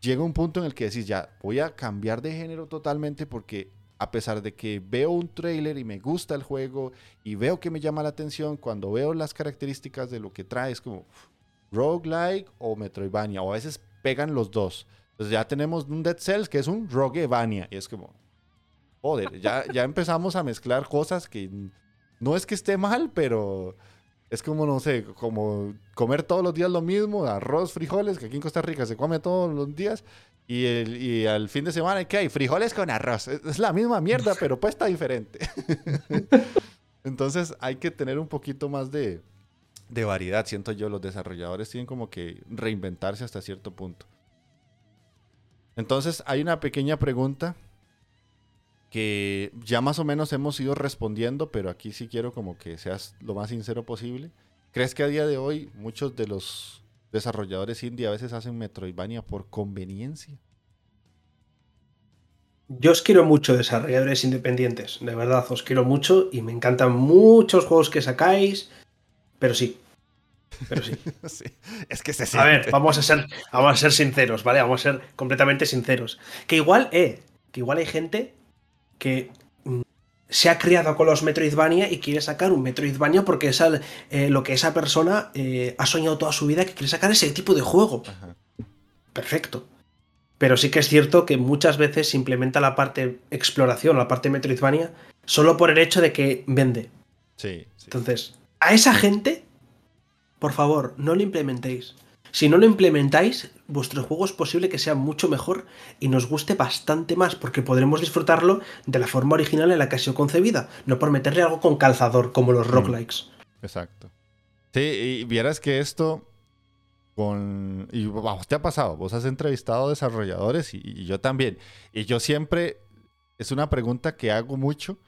S1: Llega un punto en el que decís, ya, voy a cambiar de género totalmente porque a pesar de que veo un trailer y me gusta el juego y veo que me llama la atención, cuando veo las características de lo que trae, es como roguelike o Metroidvania, o a veces pegan los dos. Entonces ya tenemos un Dead Cells que es un Roguevania, y es como, joder, ya, ya empezamos a mezclar cosas que no es que esté mal, pero es como, no sé, como comer todos los días lo mismo, arroz, frijoles, que aquí en Costa Rica se come todos los días, y, el, al fin de semana, ¿qué hay? Frijoles con arroz. Es la misma mierda, [laughs] pero pues está diferente. [laughs] Entonces hay que tener un poquito más de, de variedad, siento yo. Los desarrolladores tienen como que reinventarse hasta cierto punto. Entonces hay una pequeña pregunta que ya más o menos hemos ido respondiendo, pero aquí sí quiero como que seas lo más sincero posible. ¿Crees que a día de hoy muchos de los desarrolladores indie a veces hacen Metroidvania por conveniencia.
S2: Yo os quiero mucho, desarrolladores independientes. De verdad, os quiero mucho y me encantan muchos juegos que sacáis. Pero sí. Pero sí. [laughs]
S1: Es que se
S2: siente. A ver, vamos a, ser, vamos a ser sinceros, ¿vale? Vamos a ser completamente sinceros. Que igual, eh, que igual hay gente que se ha criado con los Metroidvania y quiere sacar un Metroidvania porque es eh, lo que esa persona eh, ha soñado toda su vida que quiere sacar ese tipo de juego. Perfecto. Pero sí que es cierto que muchas veces se implementa la parte exploración, la parte Metroidvania, solo por el hecho de que vende.
S1: Sí,
S2: Entonces, a esa gente, por favor, no lo implementéis. Si no lo implementáis, vuestro juego es posible que sea mucho mejor y nos guste bastante más, porque podremos disfrutarlo de la forma original en la que ha sido concebida, no por meterle algo con calzador, como los mm. roguelikes.
S1: Exacto. Sí, y vieras que esto con... Y vamos, te ha pasado, vos has entrevistado desarrolladores y, yo también. Y yo siempre, es una pregunta que hago mucho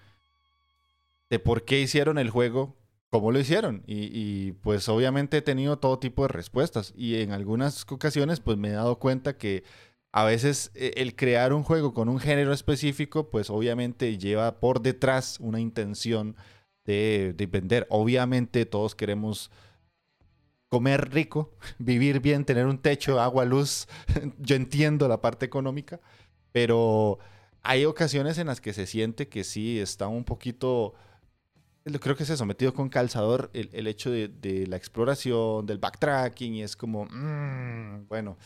S1: de por qué hicieron el juego, cómo lo hicieron. Y, pues obviamente he tenido todo tipo de respuestas. Y en algunas ocasiones pues me he dado cuenta que a veces eh, el crear un juego con un género específico pues obviamente lleva por detrás una intención de, de vender. Obviamente todos queremos comer rico, [laughs] vivir bien, tener un techo, agua, luz. [laughs] Yo entiendo la parte económica, pero hay ocasiones en las que se siente que sí está un poquito, creo que se sometido con calzador el, hecho de, la exploración, del backtracking, y es como, mm, bueno,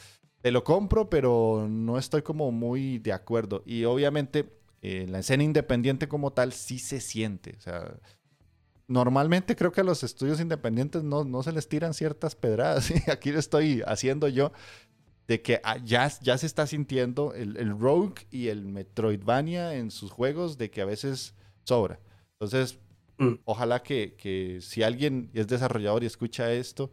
S1: te lo compro, pero no estoy como muy de acuerdo. Y obviamente en la escena independiente como tal sí se siente, o sea normalmente creo que a los estudios independientes no, se les tiran ciertas pedradas. [laughs] Aquí lo estoy haciendo yo de que ah, ya, ya se está sintiendo el, Rogue y el Metroidvania en sus juegos de que a veces sobra. Entonces, mm. ojalá que, si alguien es desarrollador y escucha esto,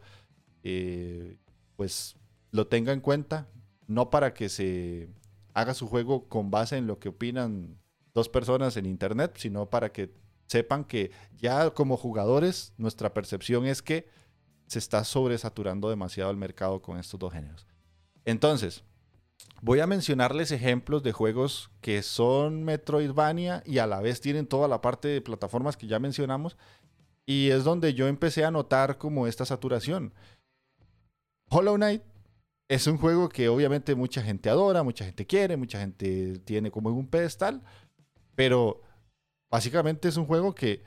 S1: eh, pues lo tenga en cuenta, no para que se haga su juego con base en lo que opinan dos personas en internet, sino para que sepan que ya como jugadores nuestra percepción es que se está sobresaturando demasiado el mercado con estos dos géneros. Entonces, voy a mencionarles ejemplos de juegos que son Metroidvania y a la vez tienen toda la parte de plataformas que ya mencionamos. Y es donde yo empecé a notar como esta saturación. Hollow Knight es un juego que obviamente mucha gente adora, mucha gente quiere, mucha gente tiene como un pedestal, pero básicamente es un juego que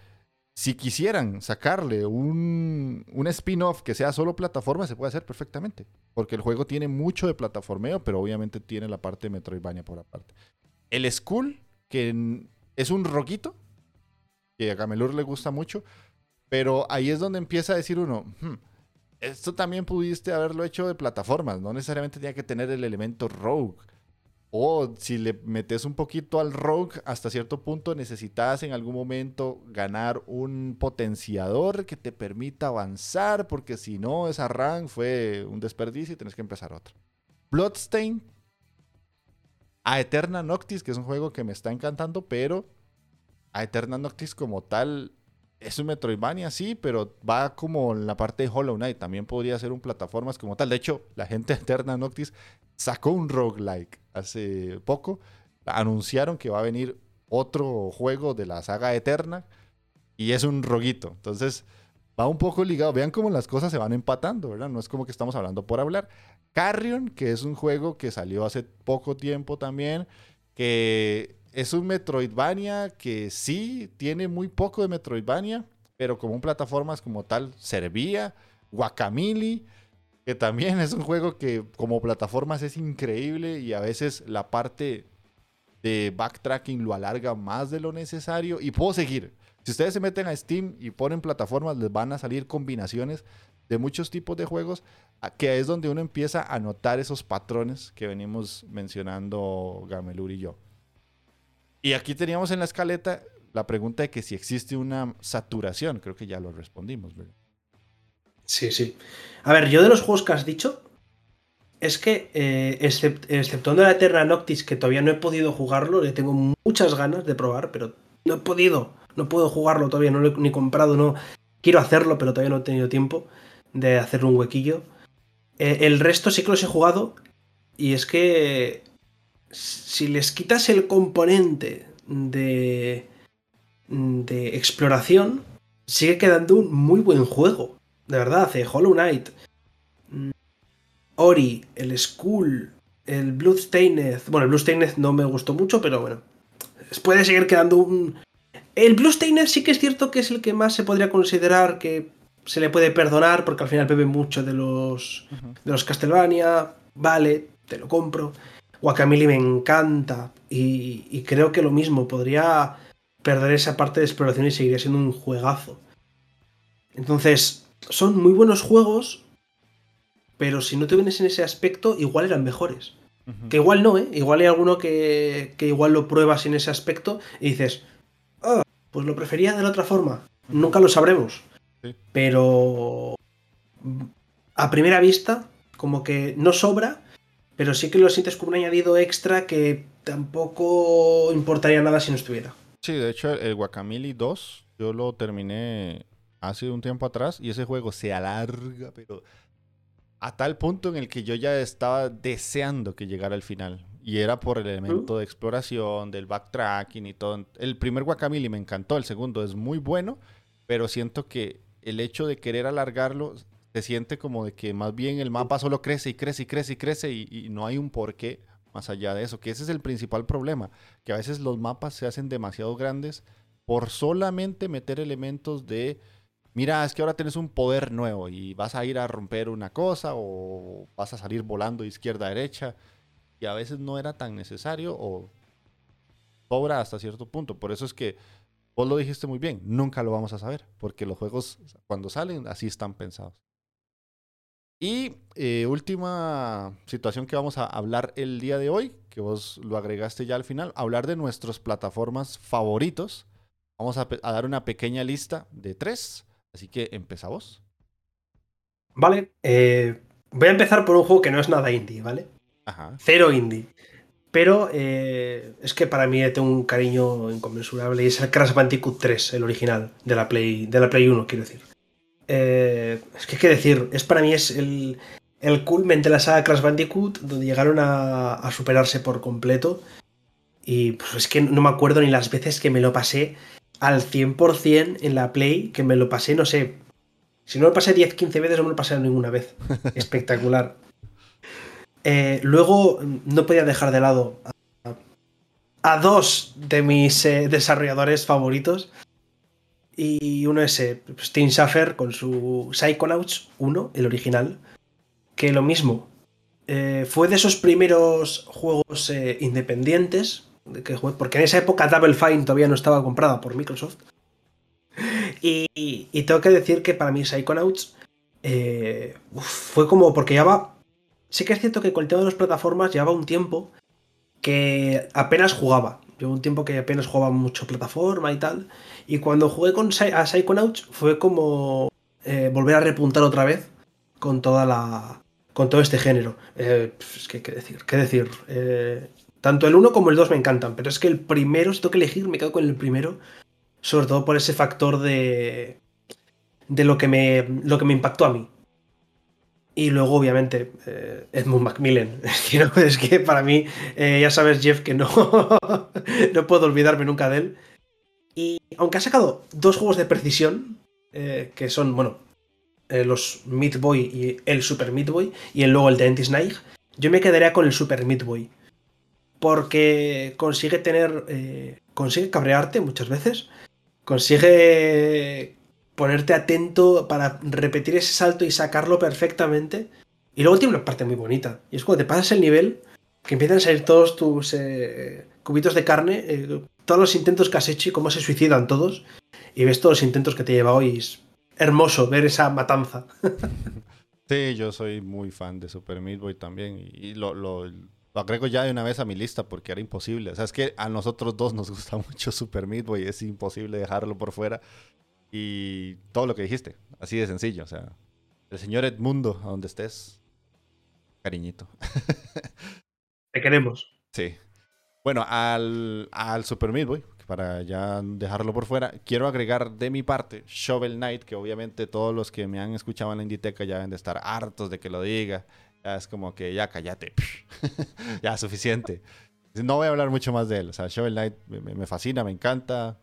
S1: si quisieran sacarle un, spin-off que sea solo plataforma, se puede hacer perfectamente. Porque el juego tiene mucho de plataformeo, pero obviamente tiene la parte de Metroidvania por aparte. El Skull, que es un roquito, que a Gamelur le gusta mucho, pero ahí es donde empieza a decir uno, hmm, esto también pudiste haberlo hecho de plataformas, no necesariamente tenía que tener el elemento rogue. O si le metes un poquito al rogue, hasta cierto punto necesitas en algún momento ganar un potenciador que te permita avanzar, porque si no, esa run fue un desperdicio y tienes que empezar otra. Bloodstain, a Eterna Noctis, que es un juego que me está encantando, pero a Eterna Noctis como tal es un Metroidvania, sí, pero va como en la parte de Hollow Knight. También podría ser un plataformas como tal. De hecho, la gente [laughs] de Eterna Noctis sacó un roguelike hace poco. Anunciaron que va a venir otro juego de la saga Eterna y es un roguito. Entonces, va un poco ligado. Vean cómo las cosas se van empatando, ¿verdad? No es como que estamos hablando por hablar. Carrion, que es un juego que salió hace poco tiempo también, que es un Metroidvania que sí tiene muy poco de Metroidvania, pero como un plataformas como tal servía. Guacamili, que también es un juego que como plataformas es increíble y a veces la parte de backtracking lo alarga más de lo necesario y puedo seguir. Si ustedes se meten a Steam y ponen plataformas, les van a salir combinaciones de muchos tipos de juegos, que es donde uno empieza a notar esos patrones que venimos mencionando Gamelur y yo. Y aquí teníamos en la escaleta la pregunta de que si existe una saturación, creo que ya lo respondimos, ¿verdad?
S2: Sí, sí. A ver, yo de los juegos que has dicho, es que, eh, exceptuando la Eterna Noctis, que todavía no he podido jugarlo, le tengo muchas ganas de probar, pero no he podido, no puedo jugarlo todavía, no lo he ni comprado, no. Quiero hacerlo, pero todavía no he tenido tiempo de hacerle un huequillo. Eh, el resto sí que los he jugado, y es que si les quitas el componente de, de exploración, sigue quedando un muy buen juego. De verdad, eh, Hollow Knight, mm, Ori, el Skull, el Bloodstained. Bueno, el Bloodstained no me gustó mucho, pero bueno. Puede seguir quedando un. El Bloodstained sí que es cierto que es el que más se podría considerar que se le puede perdonar, porque al final bebe mucho de los. de los Castlevania. Vale, te lo compro. Guacamole me encanta. Y, creo que lo mismo, podría perder esa parte de exploración y seguiría siendo un juegazo. Entonces, son muy buenos juegos, pero si no te vienes en ese aspecto, igual eran mejores. Que igual no, ¿eh? Igual hay alguno que, que, igual lo pruebas en ese aspecto y dices, ah, pues lo prefería de la otra forma. Nunca lo sabremos. Pero a primera vista, como que no sobra, pero sí que lo sientes como un añadido extra que tampoco importaría nada si no estuviera.
S1: Sí, de hecho, el Guacamole 2 yo lo terminé hace un tiempo atrás y ese juego se alarga, pero a tal punto en el que yo ya estaba deseando que llegara al final. Y era por el elemento de exploración, del backtracking y todo. El primer Guacamole me encantó, el segundo es muy bueno, pero siento que el hecho de querer alargarlo se siente como de que más bien el mapa solo crece y crece y crece y crece y, no hay un porqué más allá de eso, que ese es el principal problema, que a veces los mapas se hacen demasiado grandes por solamente meter elementos de, mira, es que ahora tienes un poder nuevo y vas a ir a romper una cosa o vas a salir volando izquierda a derecha y a veces no era tan necesario o sobra hasta cierto punto. Por eso es que vos lo dijiste muy bien, nunca lo vamos a saber, porque los juegos cuando salen así están pensados. Y eh, última situación que vamos a hablar el día de hoy, que vos lo agregaste ya al final, hablar de nuestras plataformas favoritos. Vamos a, dar una pequeña lista de tres, así que empezamos.
S2: Vale, eh, voy a empezar por un juego que no es nada indie, ¿vale? Ajá. Cero indie. Pero eh, es que para mí tengo un cariño inconmensurable y es el Crash Bandicoot 3, el original, de la Play, de la Play 1, quiero decir. Eh, es que hay que decir, es para mí es el, el culmen de la saga Crash Bandicoot, donde llegaron a, superarse por completo. Y pues es que no me acuerdo ni las veces que me lo pasé al 100% en la Play, que me lo pasé, no sé. Si no lo pasé 10, 15 veces, no me lo pasé ninguna vez. [laughs] Espectacular. Eh, luego, no podía dejar de lado a, dos de mis eh, desarrolladores favoritos, y uno es eh, Steam Schaffer con su Psychonauts 1, el original. Que lo mismo. Eh, fue de esos primeros juegos eh, independientes. Que, porque en esa época Double Fine todavía no estaba comprada por Microsoft. [laughs] Y, tengo que decir que para mí Psychonauts fue como porque ya va. Sí que es cierto que con el tema de las plataformas llevaba un tiempo que apenas jugaba. Llevo un tiempo que apenas jugaba mucho plataforma y tal. Y cuando jugué con, a Psychonauts fue como eh, volver a repuntar otra vez con toda la. con todo este género. Eh, es que, ¿qué decir? ¿Qué decir? Eh, tanto el 1 como el 2 me encantan, pero es que el primero, si tengo que elegir, me quedo con el primero. Sobre todo por ese factor de. de lo que me. lo que me impactó a mí. Y luego, obviamente, eh, Edmund Macmillan. [laughs] Es que para mí, eh, ya sabes, Jeff, que no, [laughs] no puedo olvidarme nunca de él. Y aunque ha sacado dos juegos de precisión, eh, que son, bueno, los Meat Boy y el Super Meat Boy, y luego el de Anti yo me quedaría con el Super Meat Boy. Porque consigue tener. consigue cabrearte muchas veces. Consigue ponerte atento para repetir ese salto y sacarlo perfectamente. Y luego tiene una parte muy bonita. Y es cuando te pasas el nivel, que empiezan a salir todos tus eh, cubitos de carne, eh, todos los intentos que has hecho y cómo se suicidan todos. Y ves todos los intentos que te lleva hoy. Es hermoso ver esa matanza. [laughs]
S1: sí, yo soy muy fan de Super Meat Boy también. Y lo, lo, agrego ya de una vez a mi lista porque era imposible. O sea, es que a nosotros dos nos gusta [laughs] mucho Super Meat Boy. Es imposible dejarlo por fuera. Y todo lo que dijiste, así de sencillo. O sea, el señor Edmundo, a donde estés, cariñito. [laughs]
S2: Te queremos.
S1: Sí. Bueno, al, al Super Meat Boy, para ya dejarlo por fuera, quiero agregar de mi parte Shovel Knight, que obviamente todos los que me han escuchado en la Inditeca ya deben de estar hartos de que lo diga. Ya es como que ya cállate. [laughs] ya suficiente. No voy a hablar mucho más de él. O sea, Shovel Knight me, fascina, me encanta,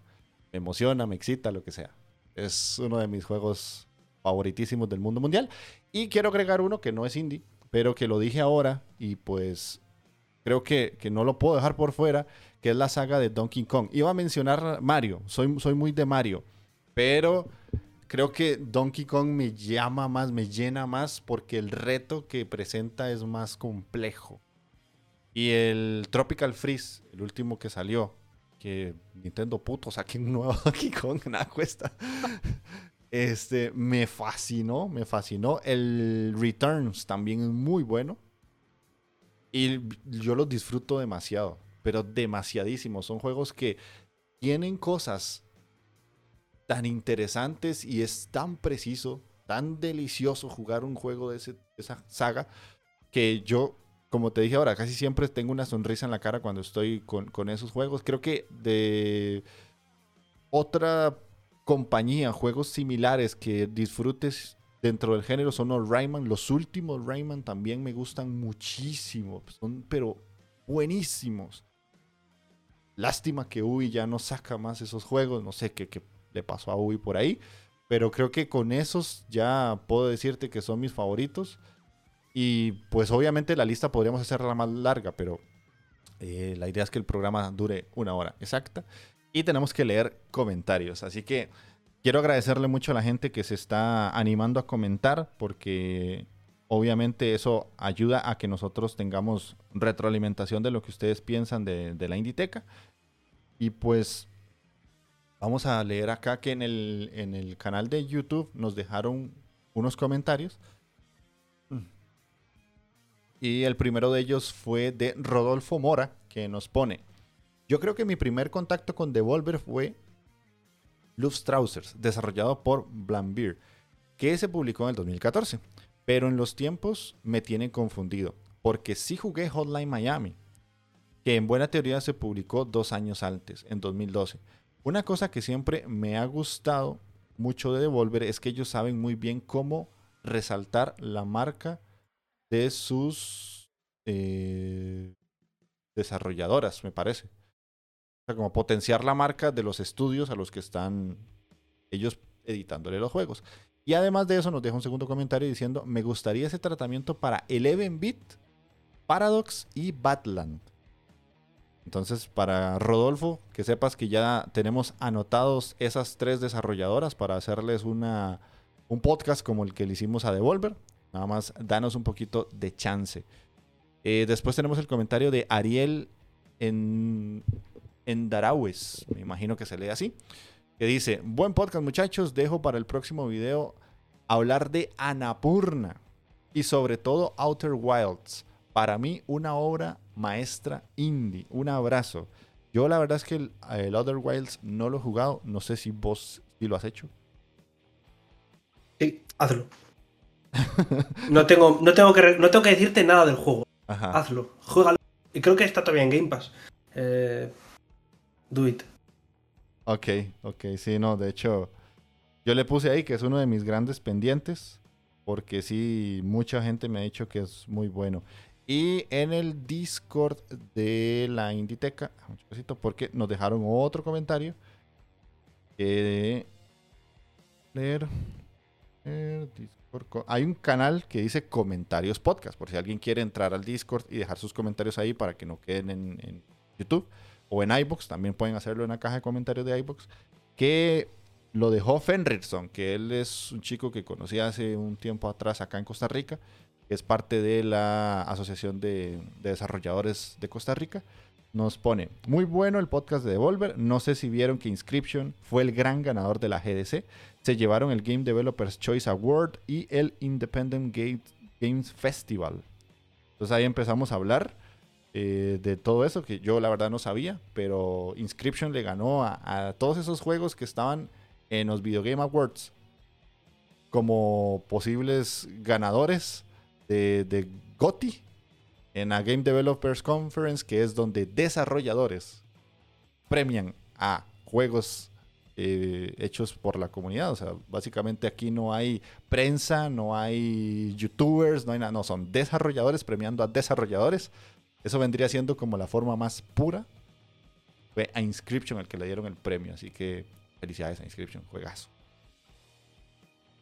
S1: me emociona, me excita, lo que sea. Es uno de mis juegos favoritísimos del mundo mundial. Y quiero agregar uno que no es indie, pero que lo dije ahora y pues creo que, que no lo puedo dejar por fuera, que es la saga de Donkey Kong. Iba a mencionar Mario, soy, soy muy de Mario, pero creo que Donkey Kong me llama más, me llena más porque el reto que presenta es más complejo. Y el Tropical Freeze, el último que salió, que Nintendo puto saquen un nuevo [laughs] Donkey Kong, nada cuesta. Este, me fascinó, me fascinó. El Returns también es muy bueno. Y yo los disfruto demasiado, pero demasiadísimo. Son juegos que tienen cosas tan interesantes y es tan preciso, tan delicioso jugar un juego de, esa saga que yo, como te dije ahora, casi siempre tengo una sonrisa en la cara cuando estoy con, con esos juegos. Creo que de otra compañía, juegos similares que disfrutes dentro del género son los Rayman. Los últimos Rayman también me gustan muchísimo. Son pero buenísimos. Lástima que Ubi ya no saca más esos juegos. No sé qué, qué le pasó a Ubi por ahí. Pero creo que con esos ya puedo decirte que son mis favoritos. Y pues obviamente la lista podríamos hacerla más larga, pero eh, la idea es que el programa dure una hora exacta. Y tenemos que leer comentarios. Así que quiero agradecerle mucho a la gente que se está animando a comentar porque obviamente eso ayuda a que nosotros tengamos retroalimentación de lo que ustedes piensan de, de la Inditeca. Y pues Vamos a leer acá que en el, en el canal de YouTube nos dejaron unos comentarios. Y el primero de ellos fue de Rodolfo Mora, que nos pone, yo creo que mi primer contacto con Devolver fue Luftrausers, desarrollado por Blambir, que se publicó en el 2014. Pero en los tiempos me tienen confundido, porque sí jugué Hotline Miami, que en buena teoría se publicó dos años antes, en 2012. Una cosa que siempre me ha gustado mucho de Devolver es que ellos saben muy bien cómo resaltar la marca de sus eh, desarrolladoras, me parece. O sea, como potenciar la marca de los estudios a los que están ellos editándole los juegos. Y además de eso nos deja un segundo comentario diciendo, me gustaría ese tratamiento para Eleven Bit, Paradox y Batland. Entonces, para Rodolfo, que sepas que ya tenemos anotados esas tres desarrolladoras para hacerles una, un podcast como el que le hicimos a Devolver. Nada más, danos un poquito de chance. Eh, después tenemos el comentario de Ariel en, en me imagino que se lee así, que dice, buen podcast muchachos, dejo para el próximo video hablar de Anapurna y sobre todo Outer Wilds. Para mí, una obra maestra indie. Un abrazo. Yo la verdad es que el, Other Wilds no lo he jugado. No sé si vos sí lo has hecho.
S2: Sí, hazlo. [laughs] no, tengo, no, tengo que, no tengo que decirte nada del juego. Hazlo. Juégalo. Y creo que está todavía en Game Pass. Eh, do it.
S1: Ok, ok. Sí, no, de hecho, yo le puse ahí que es uno de mis grandes pendientes. Porque sí, mucha gente me ha dicho que es muy bueno. Y en el Discord de la Inditeca, porque nos dejaron otro comentario. leer, Hay un canal que dice comentarios podcast, por si alguien quiere entrar al Discord y dejar sus comentarios ahí para que no queden en, YouTube o en iBox. También pueden hacerlo en la caja de comentarios de iBox. Que lo dejó Fenrichson, que él es un chico que conocí hace un tiempo atrás acá en Costa Rica es parte de la Asociación de, Desarrolladores de Costa Rica, nos pone, muy bueno el podcast de Devolver, no sé si vieron que Inscription fue el gran ganador de la GDC, se llevaron el Game Developers Choice Award y el Independent Games Festival. Entonces ahí empezamos a hablar eh, de todo eso que yo la verdad no sabía, pero Inscription le ganó a, todos esos juegos que estaban en los Video Game Awards como posibles ganadores de, de GOTY en la Game Developers Conference, que es donde desarrolladores premian a juegos eh, hechos por la comunidad. O sea, básicamente aquí no hay prensa, no hay youtubers, no hay nada, no, son desarrolladores premiando a desarrolladores. Eso vendría siendo como la forma más pura. Fue a Inscription el que le dieron el premio, así que felicidades a Inscription, juegazo.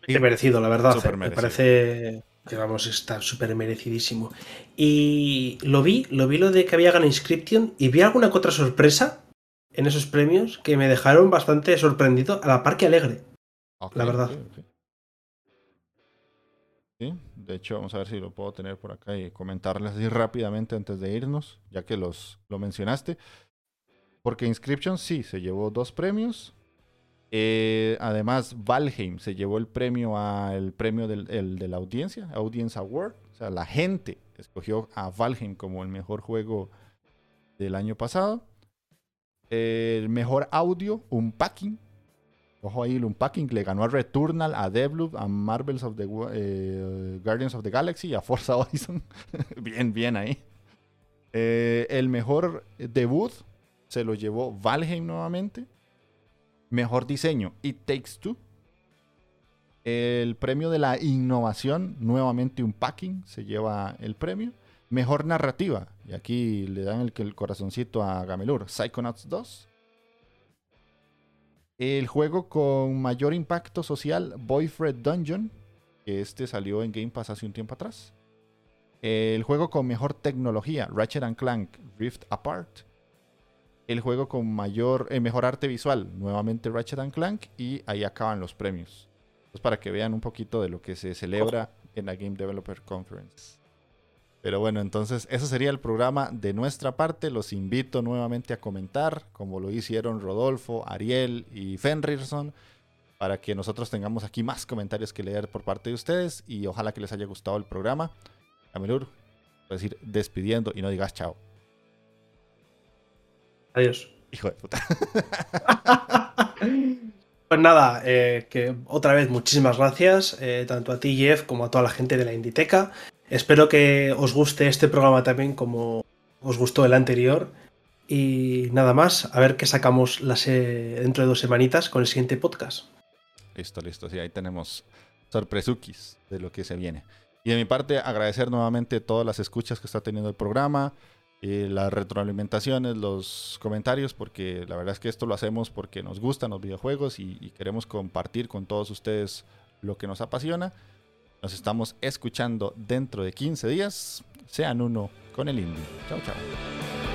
S2: Y merecido, la verdad. Eh. Me parece que vamos, está súper merecidísimo. Y lo vi, lo vi lo de que había ganado Inscription y vi alguna que otra sorpresa en esos premios que me dejaron bastante sorprendido a la par que alegre. la verdad.
S1: Sí, de hecho, vamos a ver si lo puedo tener por acá y comentarles así rápidamente antes de irnos, ya que los, lo mencionaste. Porque Inscription sí, se llevó dos premios. Eh, además, Valheim se llevó el premio al premio del, de la audiencia, Audience Award. O sea, la gente escogió a Valheim como el mejor juego del año pasado. El mejor audio, un packing. Ojo ahí, el Unpacking le ganó a Returnal, a Devloop, a Marvels of the eh, Guardians of the Galaxy y a Forza [laughs] Horizon. bien, bien ahí. Eh, el mejor debut se lo llevó Valheim nuevamente. Mejor diseño, It Takes Two. El premio de la innovación, nuevamente Unpacking se lleva el premio. Mejor narrativa, y aquí le dan el, el corazoncito a Gamelur, Psychonauts 2. El juego con mayor impacto social, Boyfriend Dungeon, que este salió en Game Pass hace un tiempo atrás. El juego con mejor tecnología, Ratchet Clank Rift Apart. El juego con mayor, eh, mejor arte visual, nuevamente Ratchet Clank. Y ahí acaban los premios. Es para que vean un poquito de lo que se celebra en la Game Developer Conference. Pero bueno, entonces eso sería el programa de nuestra parte. Los invito nuevamente a comentar, como lo hicieron Rodolfo, Ariel y Fenrirson, para que nosotros tengamos aquí más comentarios que leer por parte de ustedes y ojalá que les haya gustado el programa. Amelur, puedes ir despidiendo y no digas chao.
S2: Adiós.
S1: Hijo de puta. [laughs]
S2: Pues nada, eh, que otra vez muchísimas gracias, eh, tanto a ti, Jeff, como a toda la gente de la Inditeca. Espero que os guste este programa también como os gustó el anterior. Y nada más, a ver qué sacamos dentro de dos semanitas con el siguiente podcast.
S1: Listo, listo. Sí, ahí tenemos sorpresukis de lo que se viene. Y de mi parte, agradecer nuevamente todas las escuchas que está teniendo el programa, y las retroalimentaciones, los comentarios, porque la verdad es que esto lo hacemos porque nos gustan los videojuegos y queremos compartir con todos ustedes lo que nos apasiona. Nos estamos escuchando dentro de 15 días. Sean uno con el indie. Chao, chao.